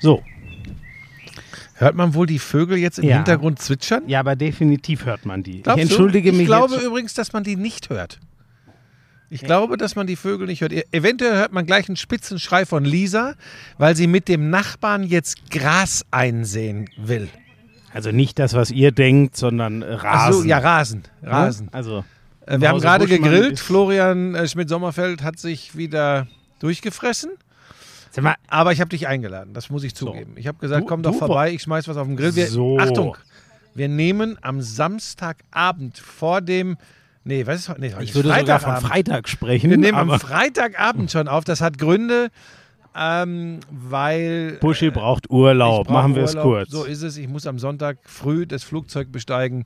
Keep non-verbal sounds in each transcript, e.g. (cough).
So. Hört man wohl die Vögel jetzt im Ja. Hintergrund zwitschern? Ja, aber definitiv hört man die. Glaubst ich entschuldige du? mich. Ich glaube übrigens, dass man die nicht hört. Ich glaube, dass man die Vögel nicht hört. E- Eventuell hört man gleich einen spitzen Schrei von Lisa, weil sie mit dem Nachbarn jetzt Gras einsehen will. Also nicht das, was ihr denkt, sondern Rasen. Ach so, ja, Rasen. Ne? Rasen. Also. Äh, Wir haben gerade gegrillt. Florian äh, Schmidt-Sommerfeld hat sich wieder durchgefressen. Mal, Aber ich habe dich eingeladen, das muss ich zugeben. Ich habe gesagt, Du- komm doch vorbei, ich schmeiß was auf den Grill. Wir, So. Achtung, wir nehmen am Samstagabend vor dem. Nee, was ist? Nee, ich würde sogar von. Freitag sprechen. Wir nehmen am Freitagabend schon auf. Das hat Gründe, ähm, weil. Buschi braucht ich Urlaub. Machen wir es kurz. So ist es. Ich muss am Sonntag früh das Flugzeug besteigen.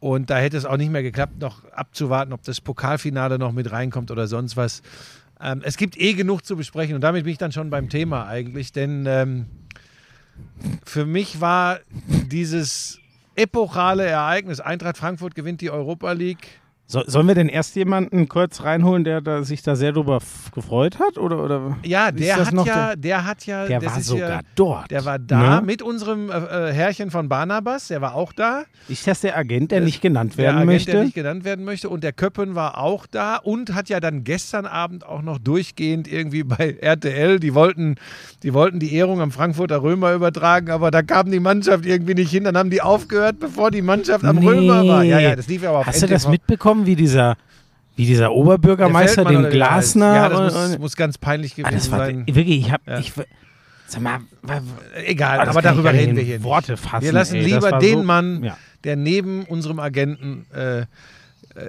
Und da hätte es auch nicht mehr geklappt, noch abzuwarten, ob das Pokalfinale noch mit reinkommt oder sonst was. Ähm, es gibt eh genug zu besprechen und damit bin ich dann schon beim Thema eigentlich, denn ähm, für mich war dieses epochale Ereignis, Eintracht Frankfurt gewinnt die Europa League. So, sollen wir denn erst jemanden kurz reinholen, der da, sich da sehr drüber gefreut hat? Oder, oder? Ja, der hat ja, der hat ja, Der das war sogar ja, dort. der war da Ne? mit unserem äh, äh, Herrchen von Barnabas, der war auch da. Ist das der Agent, der Das- nicht genannt Der werden Agent, möchte? der nicht genannt werden möchte. Und der Köppen war auch da und hat ja dann gestern Abend auch noch durchgehend irgendwie bei RTL, die wollten, die wollten die Ehrung am Frankfurter Römer übertragen, aber da kam die Mannschaft irgendwie nicht hin. Dann haben die aufgehört, bevor die Mannschaft am Nee. Römer war. Ja, ja, das lief ja aber auf Hast du das NTV. Mitbekommen, wie dieser, wie dieser Oberbürgermeister, heißt. Glasner? Ja, das muss, und- muss ganz peinlich Ah, gewesen das war sein. wirklich, ich hab, Ja. ich, sag mal, Egal, aber darüber reden wir hier nicht. Worte fassen. Wir lassen ey, lieber den so, Mann, Ja. der neben unserem Agenten äh, äh,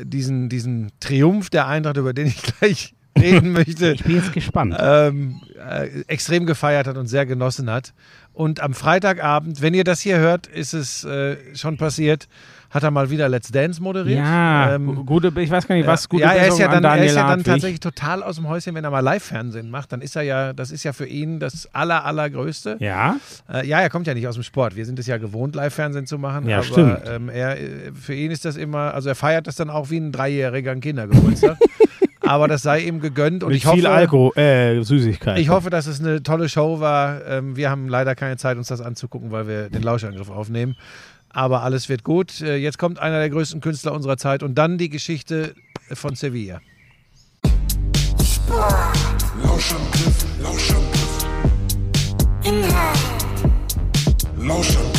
diesen, diesen Triumph der Eintracht, über den ich (laughs) gleich reden (laughs) möchte, Ich bin jetzt gespannt. ähm, äh, extrem gefeiert hat und sehr genossen hat. Und am Freitagabend, wenn ihr das hier hört, ist es äh, schon passiert, hat er mal wieder Let's Dance moderiert. ja, Ähm, gu- gute, ich weiß gar nicht, was gute ja, er ist ja an dann, er ist ja dann Hartwig. tatsächlich total aus dem Häuschen, wenn er mal Live-Fernsehen macht. Dann ist er ja, das ist ja für ihn das aller, allergrößte. Ja, Äh, ja, er kommt ja nicht aus dem Sport. Wir sind es ja gewohnt, Live-Fernsehen zu machen. Ja, aber stimmt. Ähm, er, äh, für ihn ist das immer, also er feiert das dann auch wie ein Dreijähriger an Kindergeburtstag. (laughs) aber das sei ihm gegönnt und mit ich hoffe, viel Alkohol, äh, Süßigkeit. ich hoffe, dass es eine tolle Show war. Ähm, wir haben leider keine Zeit, uns das anzugucken, weil wir den Lauschangriff aufnehmen. Aber alles wird gut. Äh, jetzt kommt einer der größten Künstler unserer Zeit und dann die Geschichte von Sevilla. Lauschangriff, Lauschangriff. Inhalt, Lauschangriff,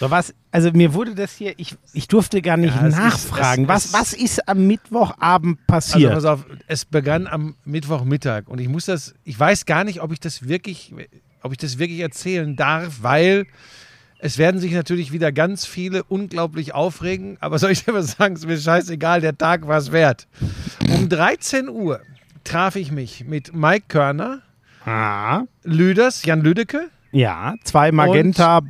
So was, also mir wurde das hier, ich, ich durfte gar nicht Ja, es ist- nachfragen. es- was, es- was ist am Mittwochabend Also passiert? pass auf, es begann am Mittwochmittag und ich muss das, ich weiß gar nicht, ob ich das wirklich, ob ich das wirklich erzählen darf, weil es werden sich natürlich wieder ganz viele unglaublich aufregen, aber soll ich dir was sagen, ist mir scheißegal, der Tag war es wert. Um 13 Uhr traf ich mich mit Mike Körner, ah, Lüders, Jan Lüdecke ja, zwei Magenta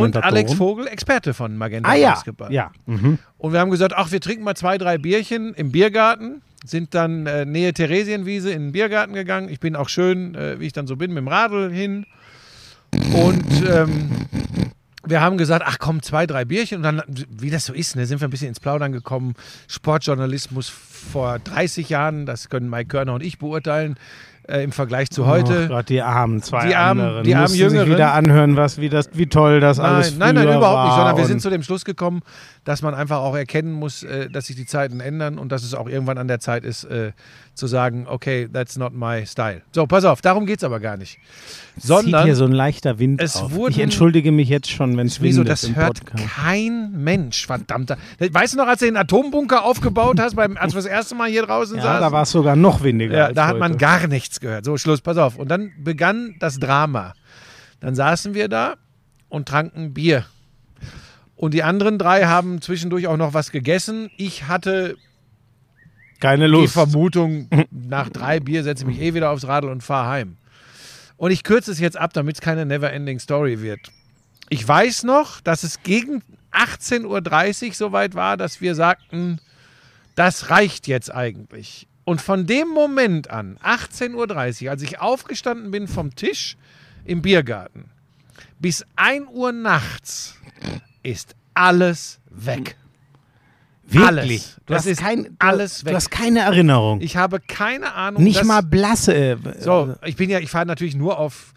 und. Alex Vogel, Experte von Magenta Ah ja, Basketball. ja. Mhm. Und wir haben gesagt, ach, wir trinken mal zwei, drei Bierchen im Biergarten. Sind dann äh, Nähe Theresienwiese in den Biergarten gegangen. Ich bin auch schön, äh, wie ich dann so bin, mit dem Radl hin. Und ähm, wir haben gesagt, ach komm, zwei, drei Bierchen. Und dann, wie das so ist, ne, sind wir ein bisschen ins Plaudern gekommen. Sportjournalismus vor 30 Jahren, das können Mike Körner und ich beurteilen, äh, im Vergleich zu heute. Oh Gott, die armen zwei Die armen- anderen. die armen Jüngeren. sich wieder anhören, was, wie, das, wie toll das alles Nein, nein, nein, früher überhaupt nicht, sondern wir sind zu dem Schluss gekommen, dass man einfach auch erkennen muss, äh, dass sich die Zeiten ändern und dass es auch irgendwann an der Zeit ist, äh, zu sagen, okay, that's not my style. So, pass auf, darum geht es aber gar nicht. zieht Sondern, hier so ein leichter Wind es auf. wurden- ich entschuldige mich jetzt schon, wenn es wieso, das hört Podcast. kein Mensch, verdammter. Weißt du noch, als du den Atombunker aufgebaut hast, beim, als wir das erste Mal hier draußen Ja, saßen? da war es sogar noch windiger. Ja, da hat man heute. gar nichts gehört. So, Schluss, pass auf. Und dann begann das Drama. Dann saßen wir da und tranken Bier. Und die anderen drei haben zwischendurch auch noch was gegessen. Ich hatte keine die Lust. Vermutung, (laughs) nach drei Bier setze ich mich eh wieder aufs Radl und fahre heim. Und ich kürze es jetzt ab, damit es keine Never-Ending Story wird. Ich weiß noch, dass es gegen 18.30 Uhr soweit war, dass wir sagten, das reicht jetzt eigentlich. Und von dem Moment an, 18.30 Uhr, als ich aufgestanden bin vom Tisch im Biergarten, bis 1 Uhr nachts, ist alles weg. Wirklich? Alles. Du Das hast ist kein, du, alles Du weg. hast keine Erinnerung. Ich habe keine Ahnung. Nicht dass- mal blasse. äh, So, ich bin ja, ich fahre natürlich nur auf.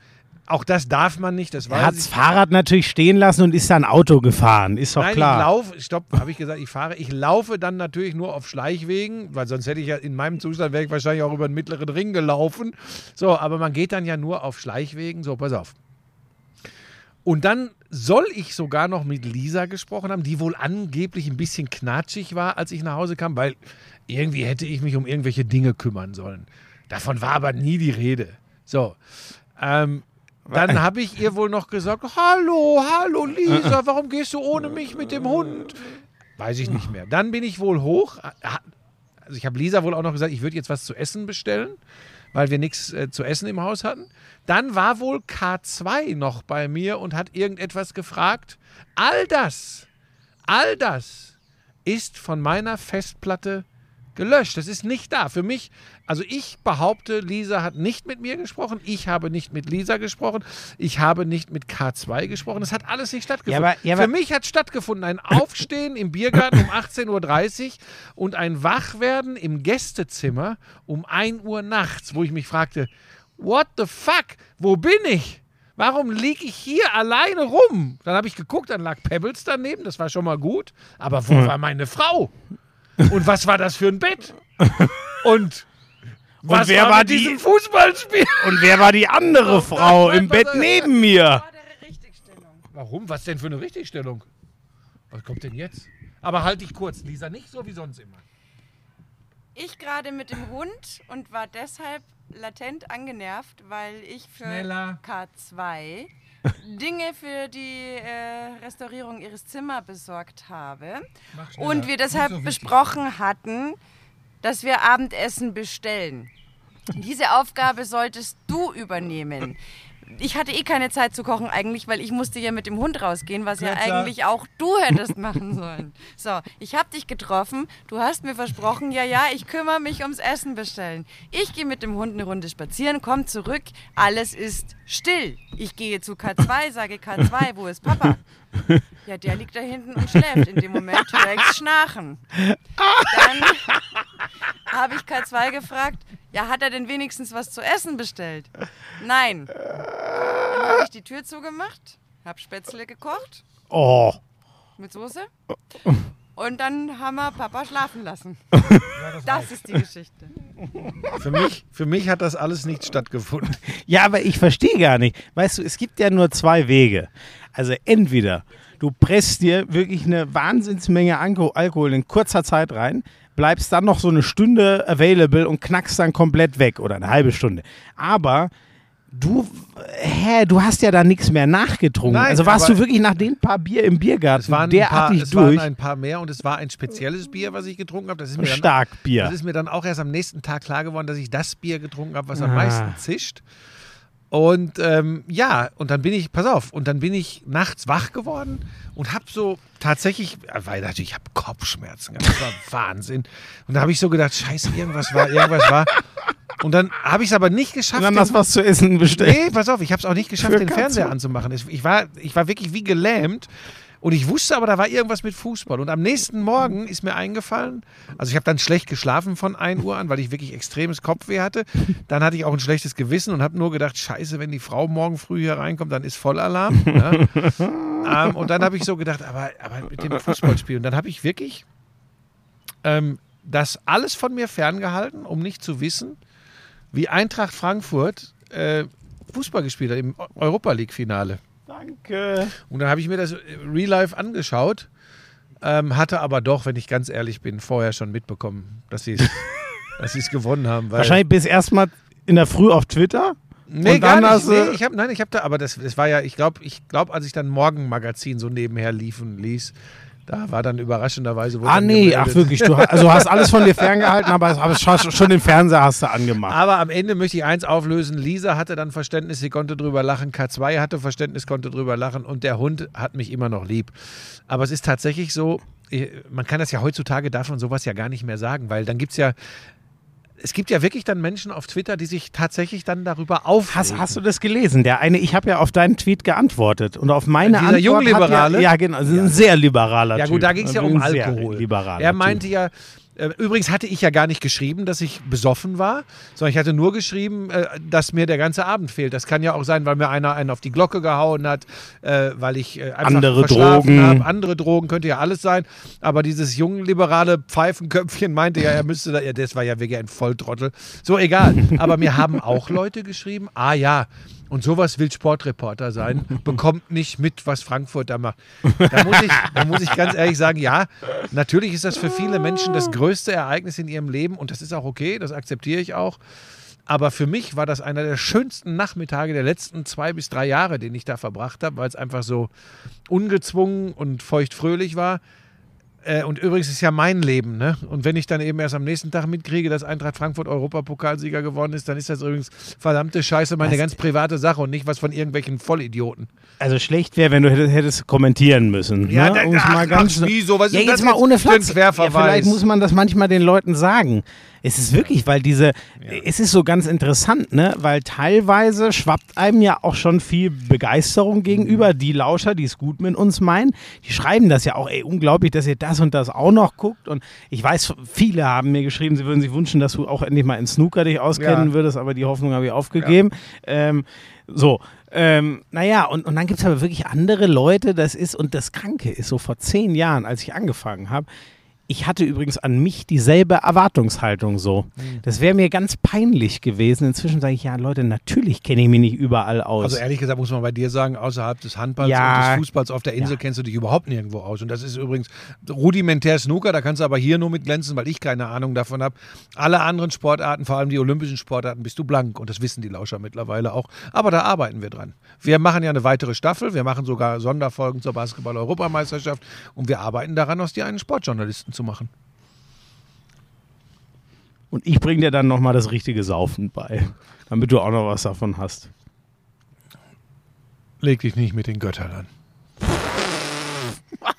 Auch das darf man nicht, das Er hat das. Fahrrad natürlich stehen lassen und ist dann Auto gefahren. Ist doch Nein, klar. ich laufe, stopp, habe ich gesagt, ich fahre. Ich laufe dann natürlich nur auf Schleichwegen, weil sonst hätte ich ja in meinem Zustand wäre ich wahrscheinlich auch über den mittleren Ring gelaufen. So, aber man geht dann ja nur auf Schleichwegen. So, pass auf. Und dann soll ich sogar noch mit Lisa gesprochen haben, die wohl angeblich ein bisschen knatschig war, als ich nach Hause kam, weil irgendwie hätte ich mich um irgendwelche Dinge kümmern sollen. Davon war aber nie die Rede. So. Ähm, dann habe ich ihr wohl noch gesagt, hallo, hallo Lisa, warum gehst du ohne mich mit dem Hund? Weiß ich nicht mehr. Dann bin ich wohl hoch. Also ich habe Lisa wohl auch noch gesagt, ich würde jetzt was zu essen bestellen, weil wir nichts äh, zu essen im Haus hatten. Dann war wohl K2 noch bei mir und hat irgendetwas gefragt. All das, all das ist von meiner Festplatte gelöscht. Das ist nicht da. Für mich, also ich behaupte, Lisa hat nicht mit mir gesprochen. Ich habe nicht mit Lisa gesprochen. Ich habe nicht mit K2 gesprochen. Das hat alles nicht stattgefunden. Ja, aber- ja, Für aber- mich hat stattgefunden ein Aufstehen im Biergarten um 18.30 Uhr und ein Wachwerden im Gästezimmer um 1 Uhr nachts, wo ich mich fragte, what the fuck, wo bin ich? Warum liege ich hier alleine rum? Dann habe ich geguckt, dann lag Pebbles daneben, das war schon mal gut. Aber wo war meine Frau? Und was war das für ein Bett? Und was wer war, war die- diesem Fußballspiel? Und wer war die andere Frau nein, im Bett neben mir? Warum? Was denn für eine Richtigstellung? Was kommt denn jetzt? Aber halt dich kurz, Lisa, nicht so wie sonst immer. Ich gerade mit dem Hund und war deshalb latent angenervt, weil ich für Schneller. K2 Dinge für die äh, Restaurierung ihres Zimmers besorgt habe. Und wir deshalb so besprochen hatten, dass wir Abendessen bestellen. Diese Aufgabe solltest du übernehmen. ich hatte eh keine Zeit zu kochen eigentlich, weil ich musste ja mit dem Hund rausgehen, was ja, Ja, eigentlich auch du hättest machen sollen. So, ich habe dich getroffen, du hast mir versprochen, ja, ja, ich kümmere mich ums Essen bestellen. Ich gehe mit dem Hund eine Runde spazieren, komm zurück, alles ist still. Ich gehe zu K2, sage K2, wo ist Papa? (laughs) Ja, der liegt da hinten und schläft. In dem Moment ich's schnarchen. Dann habe ich K2 gefragt, ja, hat er denn wenigstens was zu essen bestellt? Nein. Dann habe ich die Tür zugemacht, habe Spätzle gekocht Oh. mit Soße und dann haben wir Papa schlafen lassen. (laughs) Das ist die Geschichte. Für mich, für mich hat das alles nicht stattgefunden. Ja, aber ich verstehe gar nicht. Weißt du, es gibt ja nur zwei Wege. Also entweder du presst dir wirklich eine Wahnsinnsmenge Alko- Alkohol in kurzer Zeit rein, bleibst dann noch so eine Stunde available und knackst dann komplett weg oder eine halbe Stunde. Aber du, hä, du hast ja da nichts mehr nachgetrunken. Nein, also warst du wirklich nach den paar Bier im Biergarten Es waren, ein paar, derartig es durch. waren ein paar mehr und es war ein spezielles Bier, was ich getrunken habe. Das ist mir dann, Stark Bier. Das ist mir dann auch erst am nächsten Tag klar geworden, dass ich das Bier getrunken habe, was am Ah. meisten zischt. Und ähm, ja, und dann bin ich, pass auf, und dann bin ich nachts wach geworden und habe so tatsächlich, weil natürlich, ich habe Kopfschmerzen gehabt, das war (laughs) Wahnsinn. Und da habe ich so gedacht, scheiße, irgendwas war, irgendwas war. Und dann habe ich es aber nicht geschafft. und dann hast du was zu essen bestellt. Nee, pass auf, ich habe es auch nicht geschafft, Für den. Fernseher anzumachen. Ich war, ich war wirklich wie gelähmt. Und ich wusste aber, da war irgendwas mit Fußball. Und am nächsten Morgen ist mir eingefallen, also ich habe dann schlecht geschlafen von 1 Uhr an, weil ich wirklich extremes Kopfweh hatte. Dann hatte ich auch ein schlechtes Gewissen und habe nur gedacht, scheiße, wenn die Frau morgen früh hier reinkommt, dann ist Vollalarm. Ja. (laughs) ähm, und dann habe ich so gedacht, aber, aber mit dem Fußballspiel. Und dann habe ich wirklich ähm, das alles von mir ferngehalten, um nicht zu wissen, wie Eintracht Frankfurt äh, Fußball gespielt hat im Europa League-Finale. Danke. Und dann habe ich mir das äh, Real Life angeschaut, ähm, hatte aber doch, wenn ich ganz ehrlich bin, vorher schon mitbekommen, dass sie (laughs) dass sie es gewonnen haben. Weil, Wahrscheinlich bis erstmal in der Früh auf Twitter. nee, und gar nicht. Nee, ich hab, nein, ich habe da, aber das, das war ja, ich glaube, ich glaube, als ich dann Morgenmagazin so nebenher liefen ließ, da war dann überraschenderweise Ah, nee, ach wirklich. Du hast, also hast alles von dir ferngehalten, aber, aber schon, den Fernseher hast du angemacht. Aber am Ende möchte ich eins auflösen. Lisa hatte dann Verständnis, sie konnte drüber lachen. K2 hatte Verständnis, konnte drüber lachen. Und der Hund hat mich immer noch lieb. Aber es ist tatsächlich so, man kann das ja heutzutage, darf man sowas ja gar nicht mehr sagen, weil dann gibt es ja, es gibt ja wirklich dann Menschen auf Twitter, die sich tatsächlich dann darüber aufregen. Hast, hast du das gelesen? Der eine, ich habe ja auf deinen Tweet geantwortet und auf meine Dieser Antwort Jungliberale? Ja, ja, genau, das ist ein sehr liberaler Ja gut, da ging es ja um Alkohol. Liberaler er meinte typ. ja, übrigens hatte ich ja gar nicht geschrieben, dass ich besoffen war, sondern ich hatte nur geschrieben, äh, dass mir der ganze Abend fehlt. Das kann ja auch sein, weil mir einer einen auf die Glocke gehauen hat, äh, weil ich äh, Andere Drogen. habe. Andere Drogen könnte ja alles sein. Aber dieses jungliberale Pfeifenköpfchen meinte ja, er müsste da, ja, das war ja wirklich ein Volltrottel. So, egal. Aber mir haben auch Leute geschrieben, ah ja, und sowas will Sportreporter sein, (laughs) bekommt nicht mit, was Frankfurt da macht. Da muss ich, da muss ich ganz ehrlich sagen, ja, natürlich ist das für viele Menschen das größte Ereignis in ihrem Leben und das ist auch okay, das akzeptiere ich auch. Aber für mich war das einer der schönsten Nachmittage der letzten zwei bis drei Jahre, den ich da verbracht habe, weil es einfach so ungezwungen und feuchtfröhlich war. Äh, und übrigens ist ja mein Leben, ne? Und wenn ich dann eben erst am nächsten Tag mitkriege, dass Eintracht Frankfurt Europapokalsieger geworden ist, dann ist das übrigens verdammte Scheiße meine Was- ganz private Sache und nicht was von irgendwelchen Vollidioten. Also schlecht wäre, wenn du hättest, hättest kommentieren müssen. Ja, ne? da- es ach, mal ganz, ach, wieso? Was ist ja, denn jetzt das mal ohne Flachs. Ja, vielleicht muss man das manchmal den Leuten sagen. Es ist wirklich, weil diese, es ist so ganz interessant, ne? Weil teilweise schwappt einem ja auch schon viel Begeisterung gegenüber. Die Lauscher, die es gut mit uns meinen, die schreiben das ja auch, ey, unglaublich, dass ihr das und das auch noch guckt. Und ich weiß, viele haben mir geschrieben, sie würden sich wünschen, dass du auch endlich mal in Snooker dich auskennen Ja. würdest, aber die Hoffnung habe ich aufgegeben. Ähm, so, ähm, naja, und, und dann gibt es aber wirklich andere Leute, das ist, und das Kranke ist, so vor zehn Jahren, als ich angefangen habe, ich hatte übrigens an mich dieselbe Erwartungshaltung so. Mhm. Das wäre mir ganz peinlich gewesen. Inzwischen sage ich, ja Leute, natürlich kenne ich mich nicht überall aus. Also ehrlich gesagt muss man bei dir sagen, außerhalb des Handballs Ja. und des Fußballs auf der Insel Ja. kennst du dich überhaupt nirgendwo aus. Und das ist übrigens rudimentär Snooker, da kannst du aber hier nur mit glänzen, weil ich keine Ahnung davon habe. Alle anderen Sportarten, vor allem die olympischen Sportarten, bist du blank. Und das wissen die Lauscher mittlerweile auch. Aber da arbeiten wir dran. Wir machen ja eine weitere Staffel, wir machen sogar Sonderfolgen zur Basketball-Europameisterschaft und wir arbeiten daran, aus dir einen Sportjournalisten zu machen. und ich bringe dir dann nochmal das richtige Saufen bei, damit du auch noch was davon hast. Leg dich nicht mit den Göttern an. (laughs)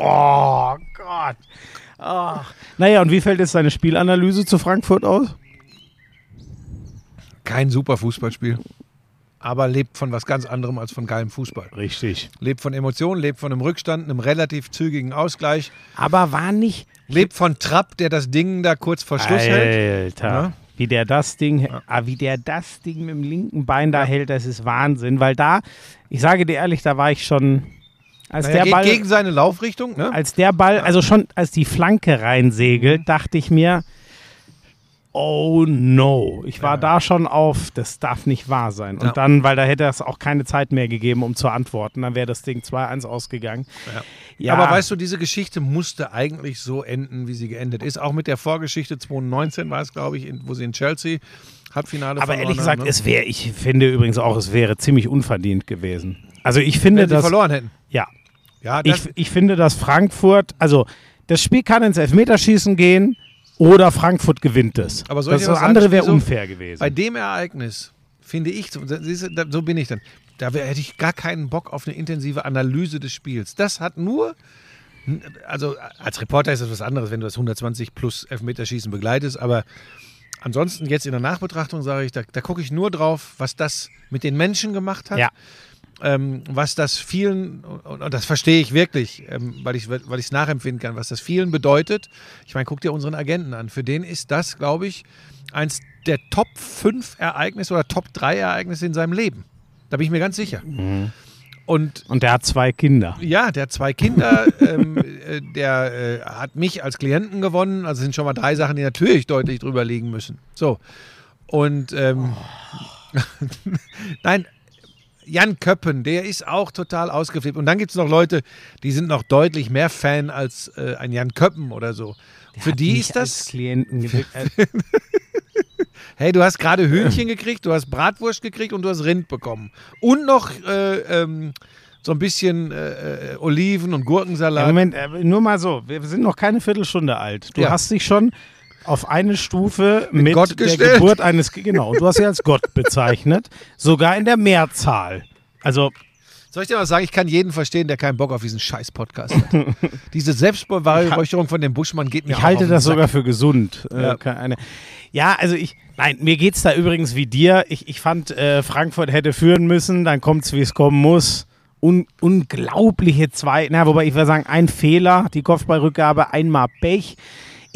Oh Gott. Ach. Naja, und wie fällt jetzt deine Spielanalyse zu Frankfurt aus? Kein super Fußballspiel. Aber lebt von was ganz anderem als von geilem Fußball. Richtig. Lebt von Emotionen, lebt von einem Rückstand, einem relativ zügigen Ausgleich. Aber war nicht. Lebt von Trapp, der das Ding da kurz vor Schluss hält. Alter. Ja. Wie der das Ding, ah, wie der das Ding mit dem linken Bein da hält, das ist Wahnsinn. Weil da, ich sage dir ehrlich, da war ich schon, als Naja, der Ball, gegen seine Laufrichtung. Ne? als der Ball, also schon als die Flanke reinsegelt, dachte ich mir, oh no. Ich war da schon auf, das darf nicht wahr sein. Und Ja. dann, weil da hätte es auch keine Zeit mehr gegeben, um zu antworten, dann wäre das Ding 2-1 ausgegangen. Ja. Aber weißt du, diese Geschichte musste eigentlich so enden, wie sie geendet ist. Auch mit der Vorgeschichte 2019 war es, glaube ich, in, wo sie in Chelsea Halbfinale Aber ehrlich gesagt, haben, ne? es wäre, ich finde übrigens auch, es wäre ziemlich unverdient gewesen. Also ich finde, Wenn sie dass, verloren hätten. ja, Ja, ich, ich finde, dass Frankfurt, also das Spiel kann ins Elfmeterschießen gehen oder Frankfurt gewinnt es. Aber soll ich das was andere wäre unfair gewesen. bei dem Ereignis finde ich, so- bin ich dann. Da hätte ich gar keinen Bock auf eine intensive Analyse des Spiels. Das hat nur, also als Reporter ist das was anderes, wenn du das 120 plus Elfmeterschießen begleitest, aber ansonsten jetzt in der Nachbetrachtung sage ich, da, da gucke ich nur drauf, was das mit den Menschen gemacht hat. Ja. Ähm, was das vielen, und, das verstehe ich wirklich, ähm, weil ich weil es nachempfinden kann, was das vielen bedeutet. Ich meine, guck dir unseren Agenten an. Für den ist das, glaube ich, eins der Top 5 Ereignisse oder Top 3 Ereignisse in seinem Leben. Da bin ich mir ganz sicher. Und Und der hat zwei Kinder. ja, der hat zwei Kinder, (laughs) ähm, äh, der äh, hat mich als Klienten gewonnen. Also sind schon mal drei Sachen, die natürlich deutlich drüber liegen müssen. So. Und ähm, (laughs) nein, Jan Köppen, der ist auch total ausgeflippt. Und dann gibt es noch Leute, die sind noch deutlich mehr Fan als äh, ein Jan Köppen oder so. Für Hat die ist das, Klienten (laughs) hey, du hast gerade Hühnchen (clears throat) gekriegt, du hast Bratwurst gekriegt und du hast Rind bekommen. Und noch äh, ähm, so ein bisschen äh, äh, Oliven und ja, Gurkensalat. Moment, äh, nur mal so, wir sind noch keine Viertelstunde alt. Du Ja. hast dich schon auf eine Stufe mit, Gott der. Geburt eines, genau, du hast sie als Gott bezeichnet, sogar in der Mehrzahl. Also Soll ich dir mal sagen, ich kann jeden verstehen, der keinen Bock auf diesen scheiß Podcast hat. (laughs) Diese Selbstbeweihräucherung von dem Buschmann geht mir Ich auch halte das Sack. sogar für gesund. Äh, Ja. ja, also ich, nein, mir geht es da übrigens wie dir. Ich, ich fand, äh, Frankfurt hätte führen müssen, dann kommt es, wie es kommen muss. Un, unglaubliche zwei, na, wobei ich würde sagen, ein Fehler, die Kopfballrückgabe, einmal Pech.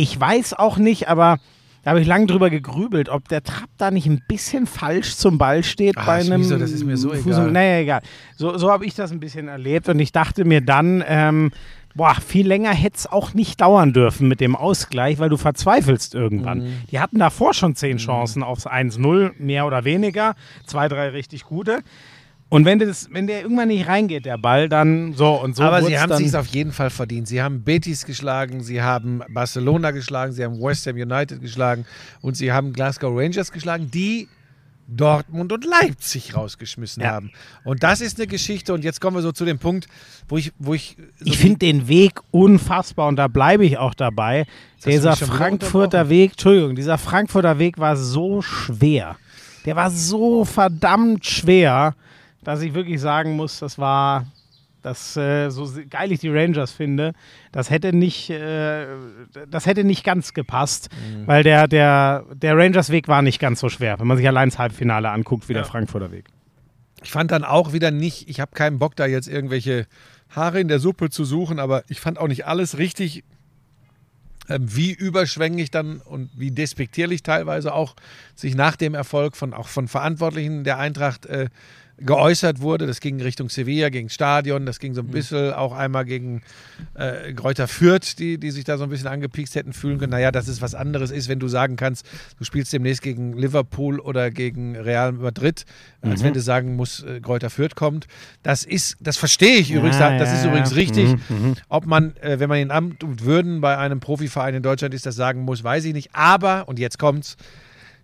Ich weiß auch nicht, aber da habe ich lange drüber gegrübelt, ob der Trapp da nicht ein bisschen falsch zum Ball steht Ah, bei einem. Schmieso, das ist mir so Fuß- egal. Naja, egal. So, so habe ich das ein bisschen erlebt und ich dachte mir dann, ähm, boah, viel länger hätte es auch nicht dauern dürfen mit dem Ausgleich, weil du verzweifelst irgendwann. Mhm. Die hatten davor schon zehn Chancen aufs 1-0, mehr oder weniger. Zwei, drei richtig gute. Und wenn, das, wenn der irgendwann nicht reingeht, der Ball, dann so und so. Aber sie haben sich auf jeden Fall verdient. Sie haben Betis geschlagen, sie haben Barcelona geschlagen, sie haben West Ham United geschlagen und sie haben Glasgow Rangers geschlagen, die Dortmund und Leipzig rausgeschmissen Ja. haben. Und das ist eine Geschichte. Und jetzt kommen wir so zu dem Punkt, wo ich, wo ich, so Ich finde den Weg unfassbar und da bleibe ich auch dabei. Dieser Frankfurter. Weg, Entschuldigung, dieser Frankfurter Weg war so schwer. Der war so verdammt schwer, dass ich wirklich sagen muss, das war, das, äh, so geil ich die Rangers finde, das hätte nicht, äh, das hätte nicht ganz gepasst, Mhm. weil der, der, der Rangers-Weg war nicht ganz so schwer, wenn man sich allein das Halbfinale anguckt, wie der Ja. Frankfurter Weg. Ich fand dann auch wieder nicht, ich habe keinen Bock, da jetzt irgendwelche Haare in der Suppe zu suchen, aber ich fand auch nicht alles richtig, ähm, wie überschwänglich dann und wie despektierlich teilweise auch sich nach dem Erfolg von auch von Verantwortlichen der Eintracht äh, geäußert wurde. Das ging Richtung Sevilla, gegen Stadion, das ging so ein bisschen auch einmal gegen äh, Gräuter Fürth, die, die sich da so ein bisschen angepiekst hätten fühlen können. Naja, dass es was anderes ist, wenn du sagen kannst, du spielst demnächst gegen Liverpool oder gegen Real Madrid, als wenn du sagen musst, äh, Gräuter Fürth kommt. Das ist, das verstehe ich übrigens, Ja, das ja, ist ja. übrigens richtig. Mhm, Ob man, äh, wenn man in Amt und Würden bei einem Profiverein in Deutschland ist, das sagen muss, weiß ich nicht. Aber, und jetzt kommt's,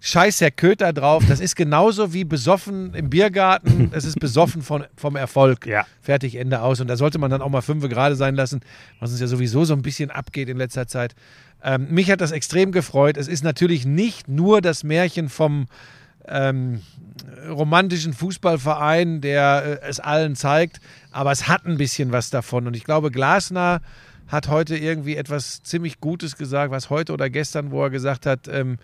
Scheiß Herr Köter drauf, das ist genauso wie besoffen im Biergarten, das ist besoffen von, vom Erfolg. Ja. Fertig, Ende aus. Und da sollte man dann auch mal fünf gerade sein lassen, was uns ja sowieso so ein bisschen abgeht in letzter Zeit. Ähm, mich hat das extrem gefreut. Es ist natürlich nicht nur das Märchen vom ähm, romantischen Fußballverein, der äh, es allen zeigt. Aber es hat ein bisschen was davon. Und ich glaube, Glasner hat heute irgendwie etwas ziemlich Gutes gesagt, was heute oder gestern, wo er gesagt hat, ähm,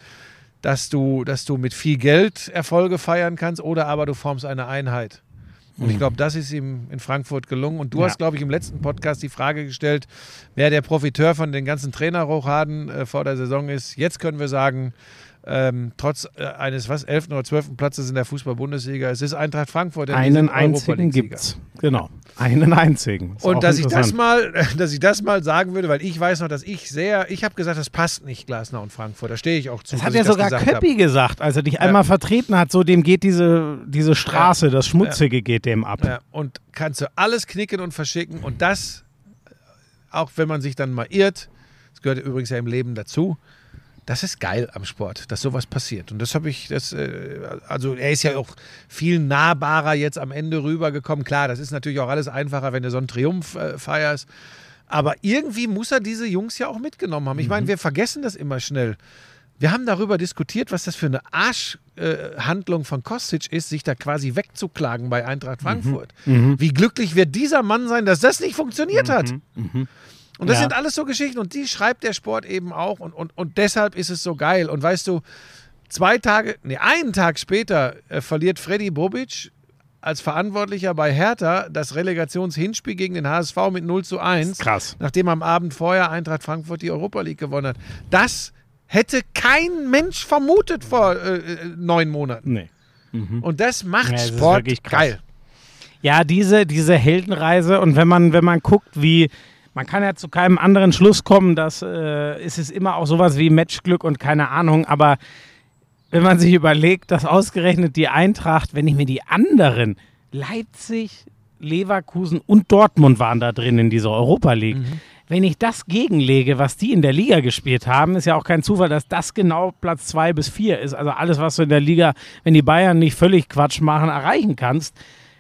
dass, du, dass du mit viel Geld Erfolge feiern kannst oder aber du formst eine Einheit. Und ich glaube, das ist ihm in Frankfurt gelungen. Und du Ja. hast, glaube ich, im letzten Podcast die Frage gestellt, wer der Profiteur von den ganzen Trainerrochaden äh, vor der Saison ist. Jetzt können wir sagen, ähm, trotz äh, eines was 11. oder 12. Platzes in der Fußball-Bundesliga, es ist Eintracht Frankfurt. Einen einzigen League-Sieger. gibt's. Genau. Einen einzigen. Ist Und dass ich, das mal, (laughs) dass ich das mal sagen würde, weil ich weiß noch, dass ich sehr, ich habe gesagt, das passt nicht, Glasner und Frankfurt. Da stehe ich auch zu. Das hat ja sogar gesagt Köppi habe. gesagt, als er dich einmal vertreten hat, so dem geht diese, diese Straße, das Schmutzige geht dem ab. Ja, und kannst du alles knicken und verschicken und das, auch wenn man sich dann mal irrt, das gehört übrigens ja im Leben dazu, das ist geil am Sport, dass sowas passiert. Und das habe ich, das, äh, also er ist ja auch viel nahbarer jetzt am Ende rübergekommen. Klar, das ist natürlich auch alles einfacher, wenn du so einen Triumph äh, feierst. Aber irgendwie muss er diese Jungs ja auch mitgenommen haben. Ich meine, wir vergessen das immer schnell. Wir haben darüber diskutiert, was das für eine Arschhandlung äh, von Kostic ist, sich da quasi wegzuklagen bei Eintracht Frankfurt. Wie glücklich wird dieser Mann sein, dass das nicht funktioniert hat. Und das Ja. sind alles so Geschichten und die schreibt der Sport eben auch und, und, und deshalb ist es so geil. Und weißt du, zwei Tage, nee, einen Tag später äh, verliert Freddy Bobic als Verantwortlicher bei Hertha das Relegationshinspiel gegen den HSV mit 0 zu 1. Krass. Nachdem am Abend vorher Eintracht Frankfurt die Europa League gewonnen hat. Das hätte kein Mensch vermutet vor äh, äh, neun Monaten. Nee. Und das macht Ja, es ist Sport geil. Ja, diese, diese Heldenreise und wenn man, wenn man guckt, wie man kann ja zu keinem anderen Schluss kommen, dass äh, es ist immer auch sowas wie Matchglück und keine Ahnung, aber wenn man sich überlegt, dass ausgerechnet die Eintracht, wenn ich mir die anderen, Leipzig, Leverkusen und Dortmund waren da drin in dieser Europa League. Wenn ich das gegenlege, was die in der Liga gespielt haben, ist ja auch kein Zufall, dass das genau Platz zwei bis vier ist. Also alles, was du in der Liga, wenn die Bayern nicht völlig Quatsch machen, erreichen kannst.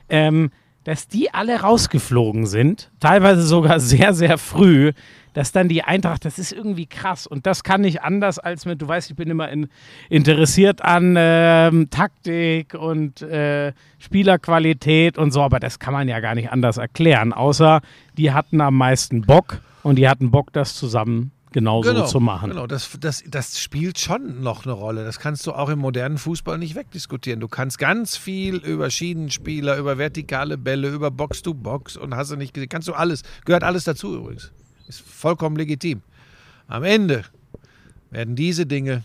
Ähm, dass die alle rausgeflogen sind, teilweise sogar sehr, sehr früh, dass dann die Eintracht, das ist irgendwie krass. Und das kann nicht anders als mit, du weißt, ich bin immer in, interessiert an ähm, Taktik und äh, Spielerqualität und so, aber das kann man ja gar nicht anders erklären, außer die hatten am meisten Bock und die hatten Bock, das zusammen genauso zu machen. Genau, das, das, das spielt schon noch eine Rolle. Das kannst du auch im modernen Fußball nicht wegdiskutieren. Du kannst ganz viel über Schienenspieler, über vertikale Bälle, über Box-to-Box und hast du nicht gesehen. Kannst du alles. Gehört alles dazu übrigens. Ist vollkommen legitim. Am Ende werden diese Dinge